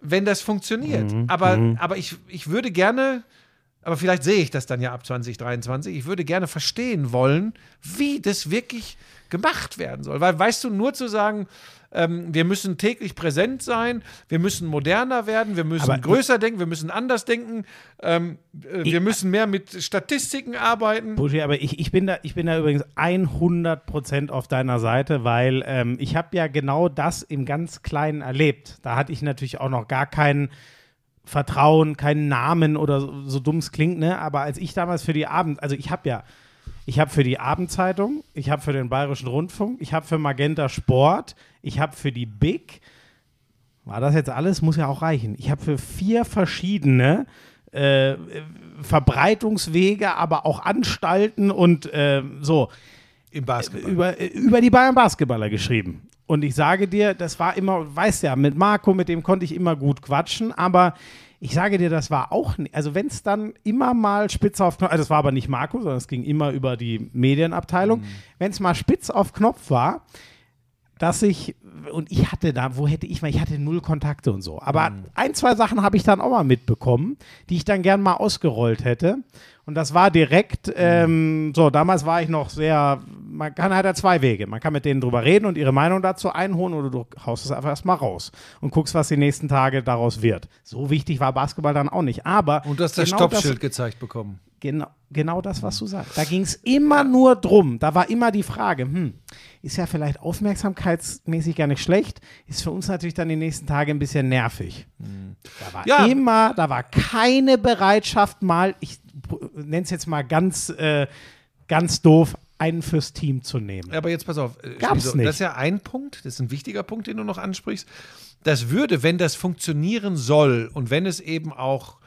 wenn das funktioniert. Aber, aber ich, ich würde gerne, aber vielleicht sehe ich das dann ja ab 2023, ich würde gerne verstehen wollen, wie das wirklich gemacht werden soll. Weil, weißt du, nur zu sagen, ähm, wir müssen täglich präsent sein, wir müssen moderner werden, wir müssen Aber- größer denken, wir müssen anders denken, ähm, äh, wir müssen mehr mit Statistiken arbeiten. Buschi, aber ich, ich, bin da, ich bin da übrigens 100% auf deiner Seite, weil ähm, ich habe ja genau das im ganz Kleinen erlebt. Da hatte ich natürlich auch noch gar kein Vertrauen, keinen Namen oder so, so dumm es klingt, ne? Aber als ich damals für die Abend, also ich habe ja, ich habe für die Abendzeitung, ich habe für den Bayerischen Rundfunk, ich habe für Magenta Sport, ich habe für die Big, war das jetzt alles? Muss ja auch reichen. Ich habe für vier verschiedene äh, Verbreitungswege, aber auch Anstalten und äh, so Im Basketball. über, über die Bayern Basketballer geschrieben. Und ich sage dir, das war immer, weißt ja, mit Marco, mit dem konnte ich immer gut quatschen, aber ich sage dir, das war auch, also wenn es dann immer mal spitz auf Knopf, also das war aber nicht Marco, sondern es ging immer über die Medienabteilung, wenn es mal spitz auf Knopf war, dass ich, und ich hatte da, wo hätte ich mal, ich hatte null Kontakte und so. Aber ein, zwei Sachen habe ich dann auch mal mitbekommen, die ich dann gern mal ausgerollt hätte. Und das war direkt, ähm, so, damals war ich noch sehr, man kann halt ja zwei Wege. Man kann mit denen drüber reden und ihre Meinung dazu einholen oder du haust es einfach erstmal raus und guckst, was die nächsten Tage daraus wird. So wichtig war Basketball dann auch nicht. Aber Und du hast das genau Stoppschild gezeigt bekommen. Genau, genau das, was du sagst. Da ging es immer nur drum. Da war immer die Frage, hm, ist ja vielleicht aufmerksamkeitsmäßig gar nicht schlecht, ist für uns natürlich dann die nächsten Tage ein bisschen nervig. Da war Ja. immer, da war keine Bereitschaft mal, ich nenne es jetzt mal ganz, äh, ganz doof, einen fürs Team zu nehmen. Aber jetzt pass auf. äh, Gab's nicht. Das ist ja ein Punkt, das ist ein wichtiger Punkt, den du noch ansprichst. Das würde, wenn das funktionieren soll und wenn es eben auch,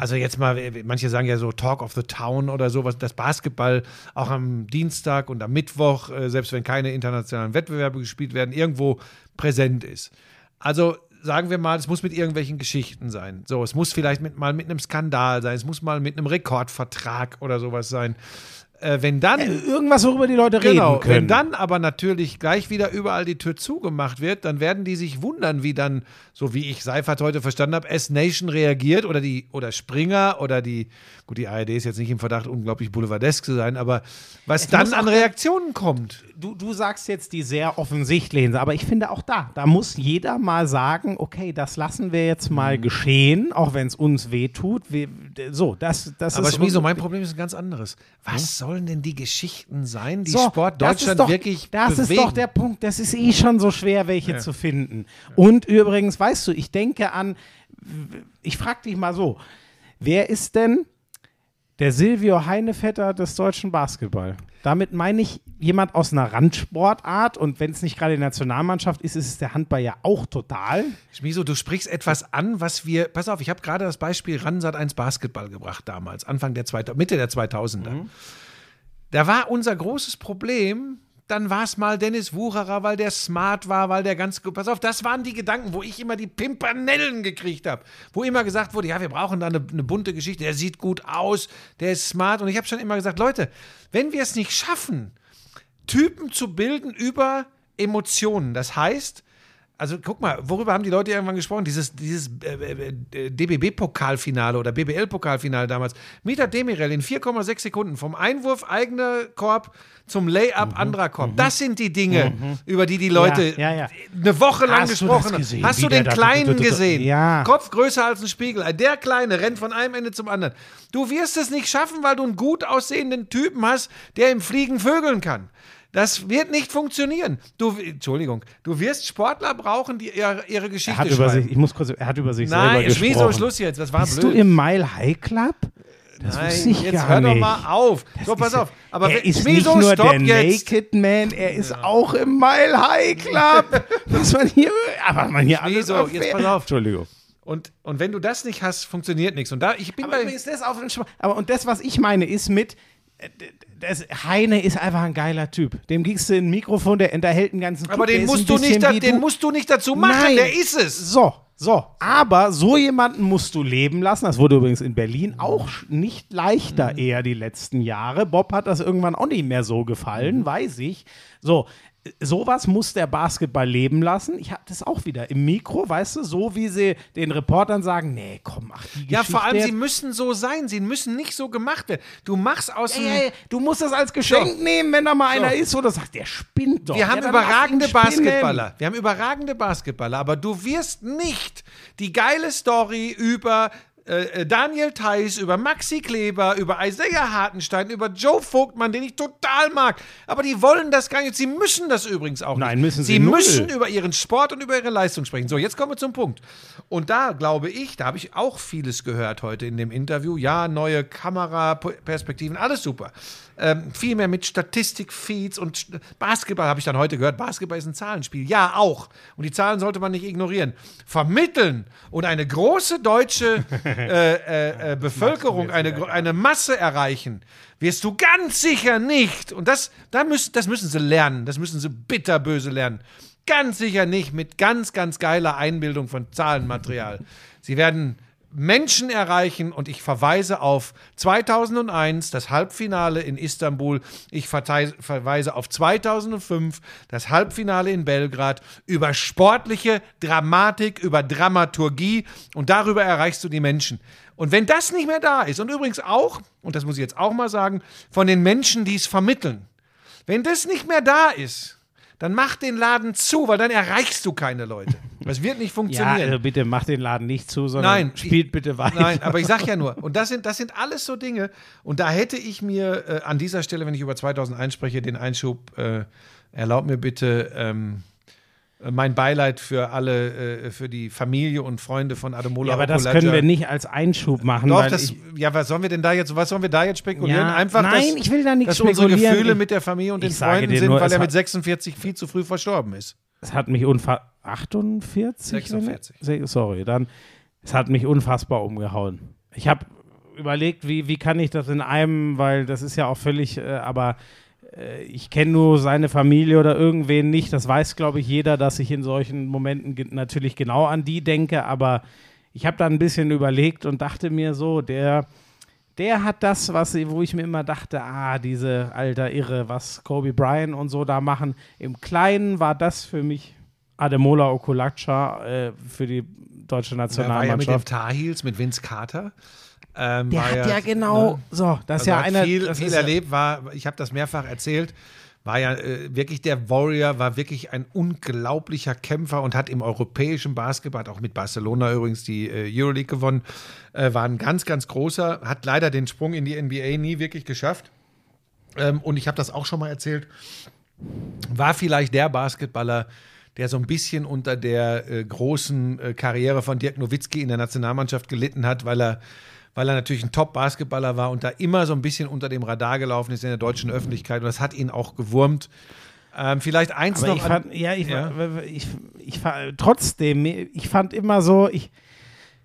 also jetzt mal, manche sagen ja so Talk of the Town oder sowas, dass Basketball auch am Dienstag und am Mittwoch, äh, selbst wenn keine internationalen Wettbewerbe gespielt werden, irgendwo präsent ist. Also sagen wir mal, es muss mit irgendwelchen Geschichten sein. So, es muss vielleicht mit, mal mit einem Skandal sein, es muss mal mit einem Rekordvertrag oder sowas sein. Äh, wenn dann. Irgendwas, worüber die Leute Genau, reden können. wenn dann aber natürlich gleich wieder überall die Tür zugemacht wird, dann werden die sich wundern, wie dann, so wie ich Seifert heute verstanden habe, S-Nation reagiert oder die oder Springer oder die, gut, die ARD ist jetzt nicht im Verdacht, unglaublich boulevardesk zu sein, aber was muss dann an Reaktionen kommt. du, du sagst jetzt die sehr offensichtlichen, aber ich finde auch da, da muss jeder mal sagen, okay, das lassen wir jetzt mal Mhm. geschehen, auch wenn es uns wehtut. Wir, so, das, das Aber ist Schmieso, mein Problem ist ein ganz anderes. Was sollen denn die Geschichten sein, die So, Sport Deutschland doch, wirklich Das bewegen? ist doch der Punkt. Das ist eh schon so schwer, welche zu finden. Und übrigens, weißt du, ich denke an, ich frage dich mal so, wer ist denn der Silvio Heinevetter des deutschen Basketball? Damit meine ich jemand aus einer Randsportart und wenn es nicht gerade die Nationalmannschaft ist, ist es der Handball ja auch total. Schmieso, du sprichst etwas an, was wir. Pass auf, ich habe gerade das Beispiel Ransat 1 Basketball gebracht damals, Anfang der 2000, Mitte der 2000er. Da war unser großes Problem. Dann war es mal Dennis Wucherer, weil der smart war, weil der ganz gut. Pass auf, das waren die Gedanken, wo ich immer die Pimpernellen gekriegt habe. Wo immer gesagt wurde: Ja, wir brauchen da eine, eine bunte Geschichte. Der sieht gut aus, der ist smart. Und ich habe schon immer gesagt: Leute, wenn wir es nicht schaffen, Typen zu bilden über Emotionen, das heißt, also guck mal, worüber haben die Leute irgendwann gesprochen? Dieses, dieses äh, äh, DBB-Pokalfinale oder BBL-Pokalfinale damals. Mieter Demirel in 4,6 Sekunden vom Einwurf eigener Korb zum Layup anderer Korb. Das sind die Dinge, über die die Leute Ja, ja, ja. eine Woche lang Hast gesprochen haben. Hast wie du den da- Kleinen gesehen? Ja. Kopf größer als ein Spiegel. Der Kleine rennt von einem Ende zum anderen. Du wirst es nicht schaffen, weil du einen gut aussehenden Typen hast, der im Fliegen vögeln kann. Das wird nicht funktionieren. Du, Entschuldigung, du wirst Sportler brauchen, die ihre, ihre Geschichte Er hat über schreiben. sich, ich muss kurz, er hat über sich Nein, selber gesprochen. Schluss jetzt. Das war Bist blöd. du im Mile High Club? Das Nein, wusste ich jetzt gar hör nicht. doch mal auf. so, pass ja- auf. Aber er wenn- ist nicht nur stopp der jetzt. Naked Man, er ist auch im Mile High Club. (laughs) was man hier, aber man hier alles Schmieso, erfährt. jetzt pass auf. Entschuldigung. Und, und wenn du das nicht hast, funktioniert nichts. Und da, ich bin Aber bei. übrigens das auf den Schma- aber und das, was ich meine, ist mit das, Heine ist einfach ein geiler Typ. Dem gibst du ein Mikrofon, der unterhält einen ganzen aber Typ, der den musst, du nicht, da, den musst du nicht dazu machen, Nein. der ist es. So, so. Aber so jemanden musst du leben lassen. Das wurde übrigens in Berlin auch nicht leichter eher die letzten Jahre. Bob hat das irgendwann auch nicht mehr so gefallen, weiß ich. So. Sowas muss der Basketball leben lassen. Ich habe das auch wieder im Mikro, weißt du, so wie sie den Reportern sagen, nee, komm, ach, die Ja, Geschichte vor allem, sie müssen so sein. Sie müssen nicht so gemacht werden. Du machst aus Ja, dem. ja, ja, du musst das als Geschenk So. nehmen, wenn da mal einer So. ist, wo du sagst, der spinnt doch. Wir haben ja, überragende. Basketballer. Wir haben überragende Basketballer, aber du wirst nicht die geile Story über äh, Daniel Theiss, über Maxi Kleber, über Isaiah Hartenstein, über Joe Vogtmann, den ich total mag. Aber die wollen das gar nicht. Sie müssen das übrigens auch Nein, nicht. müssen sie Sie null. müssen über ihren Sport und über ihre Leistung sprechen. So, jetzt kommen wir zum Punkt. Und da glaube ich, da habe ich auch vieles gehört heute in dem Interview. Ja, neue Kameraperspektiven, alles super. Ähm, viel mehr mit Statistikfeeds und St- Basketball habe ich dann heute gehört. Basketball ist ein Zahlenspiel. Ja, auch. Und die Zahlen sollte man nicht ignorieren. Vermitteln und eine große deutsche (laughs) äh, äh, äh, Bevölkerung, eine, eine Masse erreichen, wirst du ganz sicher nicht. Und das, da müssen, das müssen sie lernen. Das müssen sie bitterböse lernen. Ganz sicher nicht mit ganz, ganz geiler Einbildung von Zahlenmaterial. Sie werden Menschen erreichen und ich verweise auf 2001, das Halbfinale in Istanbul. Ich verweise auf 2005, das Halbfinale in Belgrad. Über sportliche Dramatik, über Dramaturgie und darüber erreichst du die Menschen. Und wenn das nicht mehr da ist und übrigens auch, und das muss ich jetzt auch mal sagen, von den Menschen, die es vermitteln, wenn das nicht mehr da ist, dann mach den Laden zu, weil dann erreichst du keine Leute. Das wird nicht Ja, funktionieren. also bitte mach den Laden nicht zu, sondern Nein, spielt ich- bitte weiter. Nein, aber ich sag ja nur, und das sind, das sind alles so Dinge, und da hätte ich mir äh, an dieser Stelle, wenn ich über 2001 spreche, den Einschub, äh, erlaub mir bitte ähm, äh, mein Beileid für alle, äh, für die Familie und Freunde von Ademola Ja, aber das Okulaja. können wir nicht als Einschub machen, Doch, das, ja, was sollen wir denn da jetzt, was sollen wir da jetzt spekulieren? Ja, Einfach, nein, dass, ich will da nichts dass unsere. Gefühle Ich- mit der Familie und den Freunden sind, nur, weil er mit 46 viel zu früh verstorben ist. es hat mich unfassbar 48 46. wenn- Sorry, dann es hat mich unfassbar umgehauen. Ich habe überlegt, wie, wie kann ich das in einem, weil das ist ja auch völlig, äh, aber äh, ich kenne nur seine Familie oder irgendwen nicht. Das weiß, glaube ich, jeder, dass ich in solchen Momenten ge natürlich genau an die denke, aber ich habe da ein bisschen überlegt und dachte mir so, der der hat das, was, wo ich mir immer dachte, ah, diese alter Irre, was Kobe Bryant und so da machen. Im Kleinen war das für mich Ademola Okulacha äh, für die deutsche Er war ja mit den Nationalmannschaft. Tar Heels, mit Vince Carter. Ähm, der hat ja, genau, ne? so, das ist Also ja hat einer, viel, viel ja- erlebt, war, ich habe das mehrfach erzählt, war ja äh, wirklich der Warrior, war wirklich ein unglaublicher Kämpfer und hat im europäischen Basketball, hat auch mit Barcelona übrigens die äh, Euroleague gewonnen, äh, war ein ganz, ganz großer, hat leider den Sprung in die NBA nie wirklich geschafft. Ähm, und ich habe das auch schon mal erzählt, war vielleicht der Basketballer, der so ein bisschen unter der äh, großen äh, Karriere von Dirk Nowitzki in der Nationalmannschaft gelitten hat, weil er, weil er natürlich ein Top-Basketballer war und da immer so ein bisschen unter dem Radar gelaufen ist in der deutschen Öffentlichkeit. Und das hat ihn auch gewurmt. Ähm, vielleicht eins Aber noch. ich an- fand, ja, ich, Ja. ich, ich, fand- trotzdem, ich fand immer so, ich,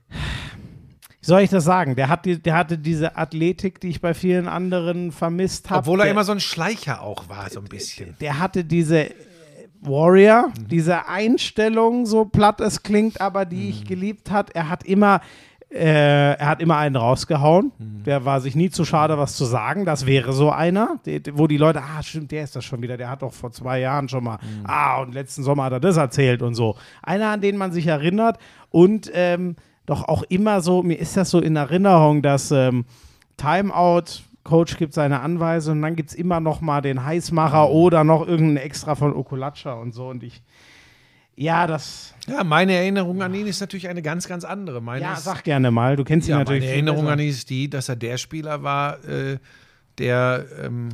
wie soll ich das sagen? Der, hat die, der hatte diese Athletik, die ich bei vielen anderen vermisst habe. obwohl er der, immer so ein Schleicher auch war, so ein bisschen. der hatte diese äh, Warrior, Mhm. diese Einstellung, so platt es klingt, aber die Mhm. ich geliebt hat. Er hat immer, äh, er hat immer einen rausgehauen. Mhm. Der war sich nie zu schade, was zu sagen. Das wäre so einer, die, wo die Leute, ah, stimmt, der ist das schon wieder. Der hat doch vor zwei Jahren schon mal, Mhm. ah, und letzten Sommer hat er das erzählt und so. Einer, an den man sich erinnert und ähm, doch auch immer so, mir ist das so in Erinnerung, dass ähm, Timeout, Coach gibt seine Anweisung und dann gibt es immer noch mal den Heißmacher oder noch irgendein Extra von Okulacha und so. Und ich, ja, das, Ja, meine Erinnerung an ihn ist natürlich eine ganz, ganz andere. Meine ja, sag gerne mal, du kennst ihn ja, natürlich. meine Erinnerung an ihn ist die, dass er der Spieler war, äh, der ähm,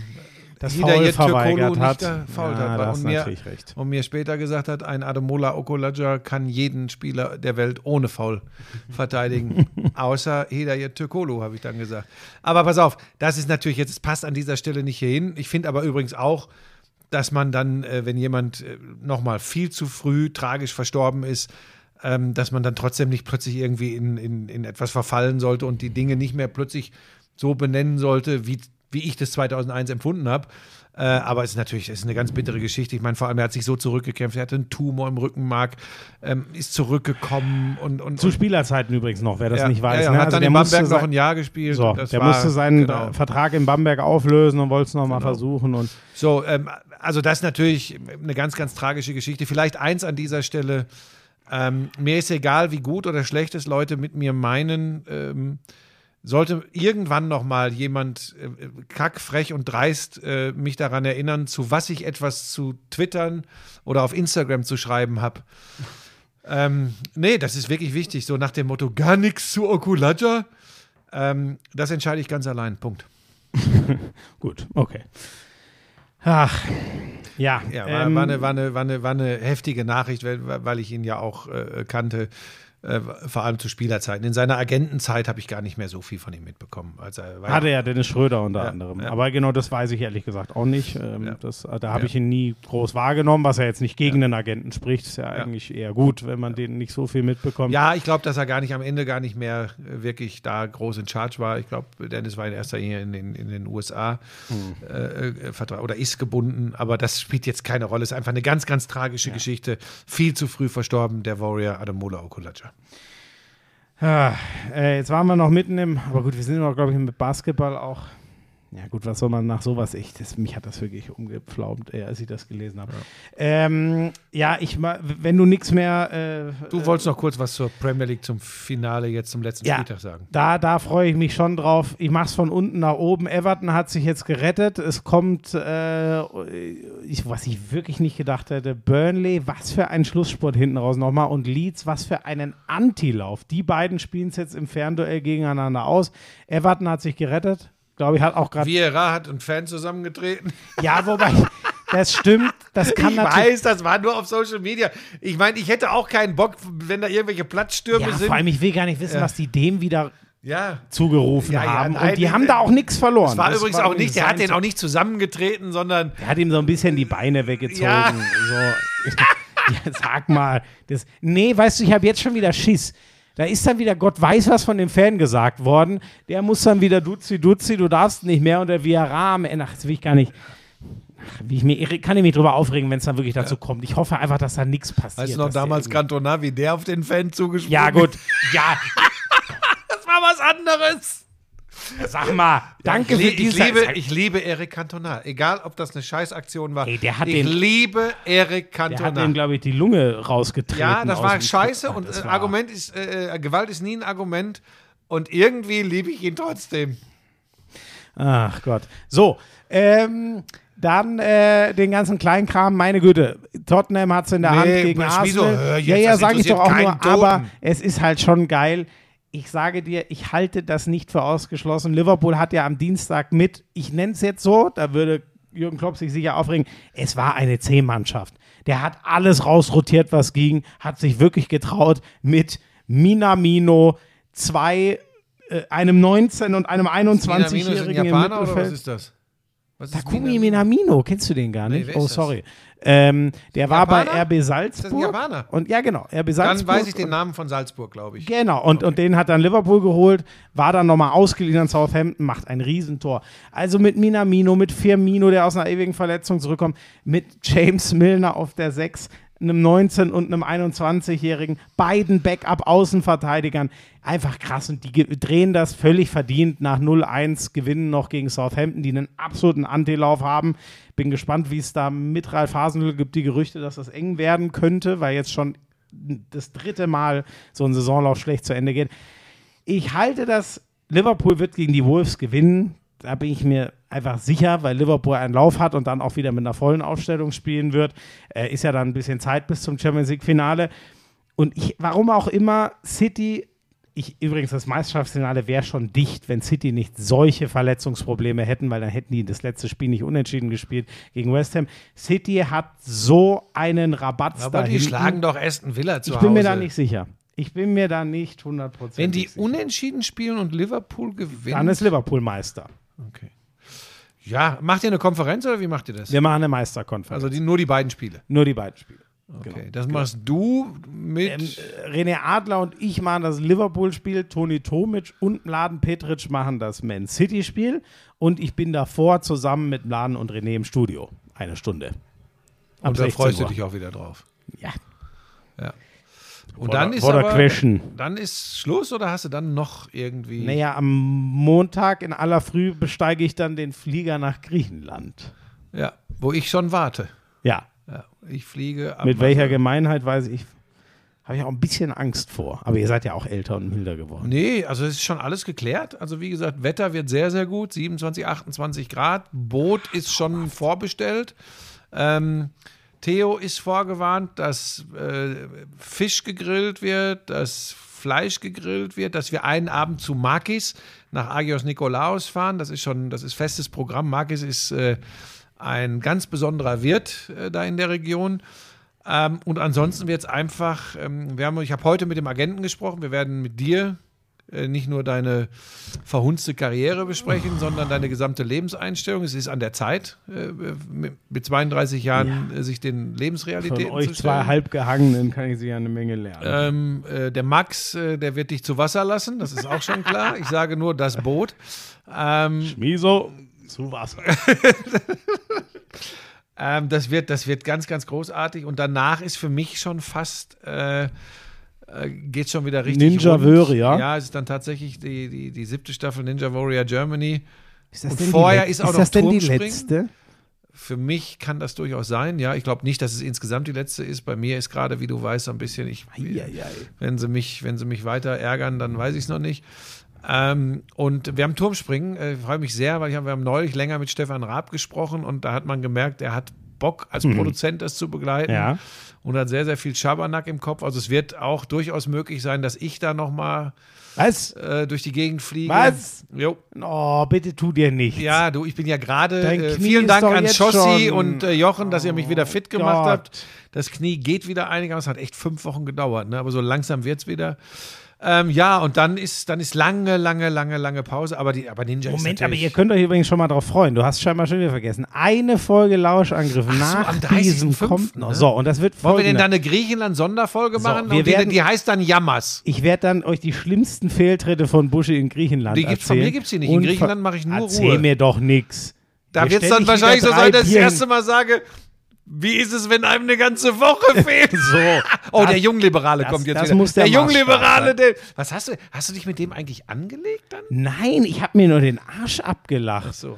das Hidayet Foul verweigert hat. gefoult ja, hat. da hast Und mir, recht. und mir später gesagt hat, ein Ademola Okulaja kann jeden Spieler der Welt ohne Foul (laughs) verteidigen, außer Hidayet Türkoglu, habe ich dann gesagt. Aber pass auf, das ist natürlich jetzt, es passt an dieser Stelle nicht hierhin. Ich finde aber übrigens auch, dass man dann, äh, wenn jemand äh, nochmal viel zu früh tragisch verstorben ist, ähm, dass man dann trotzdem nicht plötzlich irgendwie in, in, in etwas verfallen sollte und die Dinge nicht mehr plötzlich so benennen sollte, wie, wie ich das 2001 empfunden habe. Äh, aber es ist natürlich es ist eine ganz bittere Geschichte. Ich meine, vor allem, er hat sich so zurückgekämpft. Er hatte einen Tumor im Rückenmark, ähm, ist zurückgekommen und. und Zu und, Spielzeiten übrigens noch, wer das ja, nicht weiß. Ja, ja, ne? hat Also dann in Bamberg noch ein Jahr gespielt. So, der war- musste seinen genau. äh, Vertrag in Bamberg auflösen und wollte es nochmal Genau. versuchen. Und So, ähm, also das ist natürlich eine ganz, ganz tragische Geschichte. Vielleicht eins an dieser Stelle. Ähm, mir ist egal, wie gut oder schlecht es Leute mit mir meinen. Ähm, sollte irgendwann noch mal jemand äh, kack, frech und dreist äh, mich daran erinnern, zu was ich etwas zu twittern oder auf Instagram zu schreiben habe. Ähm, nee, das ist wirklich wichtig. So nach dem Motto, gar nichts zu Okulaja. Ähm, das entscheide ich ganz allein. Punkt. (laughs) gut, okay. Ach, ja. Ja, war, ähm, war, eine, war, eine, war, eine, war eine heftige Nachricht, weil, weil ich ihn ja auch äh, kannte, äh, vor allem zu Spielerzeiten. In seiner Agentenzeit habe ich gar nicht mehr so viel von ihm mitbekommen. Also, er Hatte ja Dennis Schröder unter Ja, anderem. ja. Aber genau das weiß ich ehrlich gesagt auch nicht. Ähm, Ja. das, da habe ich ihn nie groß wahrgenommen, was ja jetzt nicht gegen den Agenten spricht. Ist ja, eigentlich eher gut, wenn man den nicht so viel mitbekommt. Ja, ich glaube, dass er gar nicht am Ende gar nicht mehr äh, wirklich da groß in Charge war. Ich glaube, Dennis war in erster Linie in den, in den USA äh, äh, vertra- oder ist gebunden, aber das spielt jetzt keine Rolle. Es ist einfach eine ganz, ganz tragische Geschichte. Viel zu früh verstorben, der Warrior Ademola Okulaja. Ah, äh, jetzt waren wir noch mitten im, aber gut, wir sind noch, glaube ich, mit Basketball auch. Ja, gut, was soll man nach sowas? Ich, das, mich hat das wirklich umgepflaumt, äh, als ich das gelesen habe. Ja, ähm, ja ich, wenn du nichts mehr. Äh, Du wolltest noch kurz was zur Premier League zum Finale jetzt zum letzten Ja. Spieltag sagen. Da, da freue ich mich schon drauf. Ich mache es von unten nach oben. Everton hat sich jetzt gerettet. Es kommt, äh, ich, was ich wirklich nicht gedacht hätte, Burnley, was für ein Schlussspurt hinten raus nochmal. Und Leeds, was für einen Antilauf. Die beiden spielen es jetzt im Fernduell gegeneinander aus. Everton hat sich gerettet. Glaube ich, hat auch gerade. Vieira hat einen Fan zusammengetreten. Ja, wobei, das stimmt. Das kann Ich natürlich. weiß, das war nur auf Social Media. Ich meine, ich hätte auch keinen Bock, wenn da irgendwelche Platzstürme Ja, sind. vor allem, ich will gar nicht wissen, Ja. was die dem wieder ja. zugerufen Ja, haben. nein, Und die haben da auch nichts verloren. Das war Das übrigens war auch nicht, der hat den auch nicht zusammengetreten, sondern Er hat ihm so ein bisschen die Beine weggezogen. So. (laughs) sag mal. Das, nee, weißt du, ich habe jetzt schon wieder Schiss. Da ist dann wieder Gott weiß was von dem Fan gesagt worden. Der muss dann wieder Duzi, Duzi, du darfst nicht mehr. Und der Viara am Ende, ach, das will ich gar nicht. Ach, wie ich mir, kann ich mich drüber aufregen, wenn es dann wirklich dazu kommt. Ich hoffe einfach, dass da nichts passiert. weißt du noch damals Cantona, wie der auf den Fan zugesprungen Ja, gut. Ja, (laughs) Das war was anderes. Sag mal, danke ich, für lie- ich, diese liebe, ich liebe Eric Cantona. Egal, ob das eine Scheißaktion war. Ey, der hat ich den- liebe Eric Der hat Cantona. ihm, glaube ich, die Lunge rausgetreten. Ja, das war scheiße Kopf. und Das äh, war- Argument ist, äh, äh, Gewalt ist nie ein Argument und irgendwie liebe ich ihn trotzdem. Ach Gott. So, ähm, dann äh, den ganzen Kleinkram, meine Güte. Tottenham hat es in der Nee, Hand gegen Arsenal. jetzt, ja, ja, sage ich doch auch nur. keinen Aber Toten. es ist halt schon geil. Ich sage dir, ich halte das nicht für ausgeschlossen. Liverpool hat ja am Dienstag mit, ich nenne es jetzt so, da würde Jürgen Klopp sich sicher aufregen, es war eine C-Mannschaft. Der hat alles rausrotiert, was ging, hat sich wirklich getraut mit Minamino, zwei, äh, einem 19- und einem Minamino ist ein 21-Jährigen im Japaner oder was ist das? Ist Takumi Minamino, kennst du den gar Nee, nicht? wer oh, ist das? sorry. Ähm, der war bei? RB Salzburg. Japaner? Und ja, genau, RB Dann Salzburg. weiß ich den Namen von Salzburg, glaube ich. Genau, und, und den hat dann Liverpool geholt, war dann nochmal ausgeliehen an Southampton, macht ein Riesentor. Also mit Minamino, mit Firmino, der aus einer ewigen Verletzung zurückkommt, mit James Milner auf der 6, einem 19- und einem 21-Jährigen, beiden Backup-Außenverteidigern. Einfach krass und die drehen das völlig verdient nach 0-1, gewinnen noch gegen Southampton, die einen absoluten Antilauf haben. Bin gespannt, wie es da mit Ralf Hasenhüttl gibt, die Gerüchte, dass das eng werden könnte, weil jetzt schon das dritte Mal so ein Saisonlauf schlecht zu Ende geht. Ich halte das, Liverpool wird gegen die Wolves gewinnen. Da bin ich mir einfach sicher, weil Liverpool einen Lauf hat und dann auch wieder mit einer vollen Aufstellung spielen wird. Äh, ist ja dann ein bisschen Zeit bis zum Champions League-Finale. Und ich, warum auch immer, City, ich, übrigens, das Meisterschaftsfinale wäre schon dicht, wenn City nicht solche Verletzungsprobleme hätten, weil dann hätten die das letzte Spiel nicht unentschieden gespielt gegen West Ham. City hat so einen Rabatz Aber die schlagen doch Aston Villa zu Ich Hause. bin mir da nicht sicher. Ich bin mir da nicht 100% Wenn die sicher. unentschieden spielen und Liverpool gewinnt. Dann ist Liverpool Meister. Okay. Ja, macht ihr eine Konferenz oder wie macht ihr das? Wir machen eine Meisterkonferenz. Also die, nur die beiden Spiele. Nur die beiden Spiele. Okay. Das machst du mit. Ähm, René Adler und ich machen das Liverpool-Spiel, Toni Tomic und Mladen Petric machen das Man City-Spiel und ich bin davor zusammen mit Mladen und René im Studio. Eine Stunde. Ab und da 16 freust du dich auch wieder drauf. Ja. Ja. Und Vor dann der- ist aber, Question. dann ist Schluss oder hast du dann noch irgendwie. Naja, am Montag in aller Früh besteige ich dann den Flieger nach Griechenland. Ja, wo ich schon warte. Ja. Ja, ich fliege. Mit welcher Gemeinheit weiß ich. Habe ich auch ein bisschen Angst vor. Aber ihr seid ja auch älter und milder geworden. Nee, also es ist schon alles geklärt. Also wie gesagt, Wetter wird sehr, sehr gut. 27, 28 Grad. Boot ist schon vorbestellt. Ähm, Theo ist vorgewarnt, dass äh, Fisch gegrillt wird, dass Fleisch gegrillt wird, dass wir einen Abend zu Makis nach Agios Nikolaos fahren. Das ist schon, das ist festes Programm. Makis ist äh, ein ganz besonderer Wirt äh, da in der Region. Ähm, und ansonsten wird es einfach, ähm, wir haben, ich habe heute mit dem Agenten gesprochen, wir werden mit dir nicht nur deine verhunzte Karriere besprechen, sondern deine gesamte Lebenseinstellung. Es ist an der Zeit, äh, mit, mit 32 Jahren äh, sich den Von Lebensrealitäten euch zu zwei stellen. Halbgehangenen kann ich sicher eine Menge lernen. Ähm, äh, der Max, äh, der wird dich zu Wasser lassen, das ist auch schon klar. Ich sage nur das Boot. Ähm, Miso zu Wasser. (laughs) Ähm, das, wird, das wird ganz, ganz großartig. Und danach ist für mich schon fast, äh, äh, geht schon wieder richtig Ninja rund. Warrior? Ja, es ist dann tatsächlich die, die, die siebte Staffel Ninja Warrior Germany. Ist das Und denn die vorher ist auch ist noch das denn die letzte? Für mich kann das durchaus sein. Ja, ich glaube nicht, dass es insgesamt die letzte ist. Bei mir ist gerade, wie du weißt, so ein bisschen, ich, Eieiei. wenn sie mich, wenn sie mich weiter ärgern, dann weiß ich es noch nicht. Ähm, und wir haben Turmspringen. Äh, Ich freue mich sehr, weil ich hab, wir haben neulich länger mit Stefan Raab gesprochen und da hat man gemerkt, er hat Bock als Produzent das zu begleiten Mhm. Ja. und hat sehr, sehr viel Schabernack im Kopf. Also es wird auch durchaus möglich sein, dass ich da nochmal Was? äh, durch die Gegend fliege. Was? Jo. Oh, bitte tu dir nichts. Ja, du, ich bin ja gerade. Äh, vielen Dank an Schossi schon- und äh, Jochen, dass ihr mich wieder fit gemacht Gott. habt. Das Knie geht wieder einigermaßen. Hat echt fünf Wochen gedauert, ne? aber so langsam wird es wieder. Ähm, ja, und dann ist, dann ist lange, lange, lange, lange Pause. Aber, die, aber Ninja Moment, aber ihr könnt euch übrigens schon mal drauf freuen. Du hast scheinbar schon wieder vergessen. Eine Folge Lauschangriff so, nach diesem 30.05., kommt noch. ne? So, und das wird Wollen wir denn da eine Griechenland-Sonderfolge So, machen? wir und die, werden- die heißt dann Jammers. Ich werde dann euch die schlimmsten Fehltritte von Buschi in Griechenland Die gibt's- von erzählen. mir gibt's die nicht. In Griechenland mache ich nur Erzähl Ruhe. mir doch nichts. Da wird es dann wahrscheinlich so sein, dass ich das erste Mal sage: Wie ist es, wenn einem eine ganze Woche (laughs) fehlt? So. Oh, Das- der Jungliberale das- kommt jetzt das wieder. muss der Jungliberale, Maßstab der. Was hast du? Hast du dich mit dem eigentlich angelegt dann? Nein, ich habe mir nur den Arsch abgelacht. So.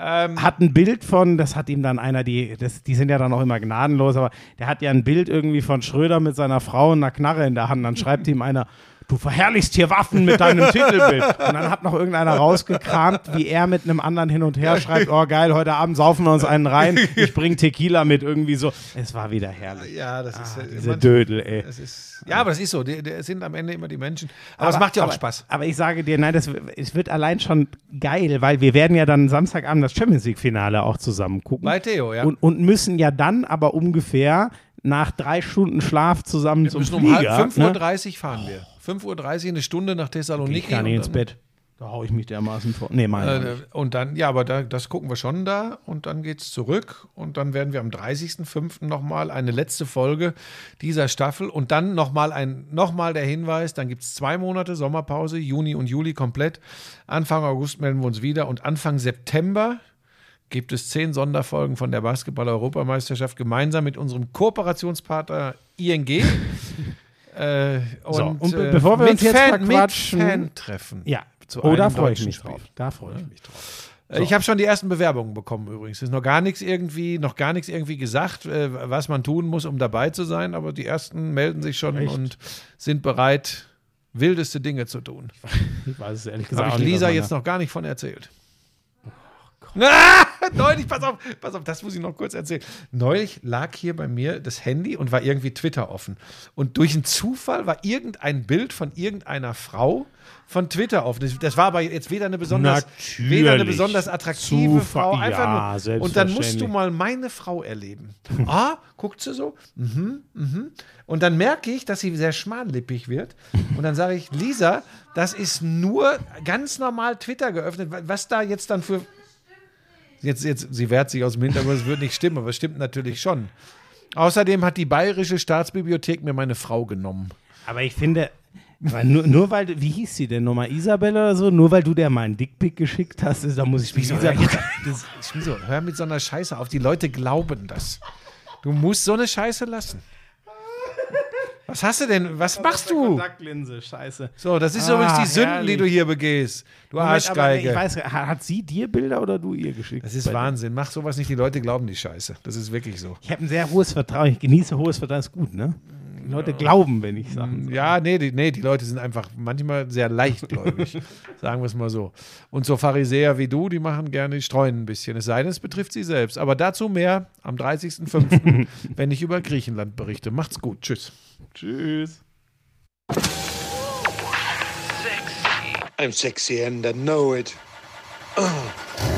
Ähm, Hat ein Bild von, das hat ihm dann einer, die, das, die sind ja dann auch immer gnadenlos, aber der hat ja ein Bild irgendwie von Schröder mit seiner Frau und einer Knarre in der Hand. Dann schreibt ihm einer, du verherrlichst hier Waffen mit deinem (laughs) Titelbild. Und dann hat noch irgendeiner rausgekramt, wie er mit einem anderen hin und her schreibt, oh geil, heute Abend saufen wir uns einen rein, (laughs) ich bring Tequila mit irgendwie so. Es war wieder herrlich. ja, das ist. Ah, äh, diese man- Dödel, ey. das ist ja, aber das ist so. Die sind am Ende immer die Menschen. Aber, es macht ja auch aber, Spaß. Aber ich sage dir, nein, das, es wird allein schon geil, weil wir werden ja dann Samstagabend das Champions League-Finale auch zusammen gucken. Bei Theo, ja. und, und müssen ja dann aber ungefähr nach drei Stunden Schlaf zusammen Wir zum müssen um Flieger. halb, 5.30 ne? Uhr fahren wir. 5.30 Uhr, eine Stunde nach Thessaloniki. Ich kann nicht ins Bett. Da hau ich mich dermaßen vor. Nee, mein Äh, und dann, ja, aber da, das gucken wir schon da und dann geht's zurück und dann werden wir am 30.05. nochmal eine letzte Folge dieser Staffel und dann nochmal ein, noch mal der Hinweis, dann gibt's zwei Monate Sommerpause, Juni und Juli komplett. Anfang August melden wir uns wieder und Anfang September gibt es zehn Sonderfolgen von der Basketball-Europameisterschaft gemeinsam mit unserem Kooperationspartner ING. Äh, und, So, und äh, bevor wir uns jetzt Fan, verquatschen- Fan-Treffen. Ja, Zu oh, da freue ich mich Spiel. drauf. Da freue ich mich drauf. Äh, Ich habe schon die ersten Bewerbungen bekommen übrigens. Es ist noch gar nichts irgendwie, noch gar nichts irgendwie gesagt, äh, was man tun muss, um dabei zu sein, aber die ersten melden sich schon Echt? und sind bereit, wildeste Dinge zu tun. (laughs) Ich weiß es ehrlich gesagt habe ich Lisa jetzt noch gar nicht von erzählt. Ah, (laughs) neulich, pass auf, pass auf, das muss ich noch kurz erzählen. Neulich lag hier bei mir das Handy und war irgendwie Twitter offen. Und durch einen Zufall war irgendein Bild von irgendeiner Frau von Twitter offen. Das, das war aber jetzt weder eine besonders, Natürlich. weder eine besonders attraktive Zufall- Frau, einfach ja, nur. Und dann musst du mal meine Frau erleben. Ah, guckt sie so, mhm, mhm. Und dann merke ich, dass sie sehr schmallippig wird. Und dann sage ich, Lisa, das ist nur ganz normal Twitter geöffnet. Was da jetzt dann für. Jetzt, jetzt, sie wehrt sich aus dem Hintergrund, es wird nicht stimmen, aber es stimmt natürlich schon. Außerdem hat die Bayerische Staatsbibliothek mir meine Frau genommen. Aber ich finde, nur, nur weil, du- wie hieß sie denn nochmal, Isabel oder so, nur weil du der mal einen Dickpick geschickt hast, da muss ich mich das, ich bin so, hör mit so einer Scheiße auf. Die Leute glauben das. Du musst so eine Scheiße lassen. Was hast du denn? Was machst du? Kontaktlinse, scheiße. So, das ist Ah, übrigens die Sünden, herrlich. die du hier begehst. Du Moment, aber Arschgeige. ich weiß, ha- hat sie dir Bilder oder du ihr geschickt? das ist Wahnsinn. Mach sowas nicht. Die Leute glauben die Scheiße. Das ist wirklich so. Ich habe ein sehr hohes Vertrauen, ich genieße hohes Vertrauen, ist gut, ne? Die Leute glauben, wenn ich sage. Ja, nee die, nee, die Leute sind einfach manchmal sehr leichtgläubig. (laughs) sagen wir es mal so. Und so Pharisäer wie du, die machen gerne, die streuen ein bisschen. Es sei denn, es betrifft sie selbst. Aber dazu mehr am 30.05., (laughs) wenn ich über Griechenland berichte. Macht's gut. Tschüss. Tschüss. I'm sexy and I know it. (clears throat)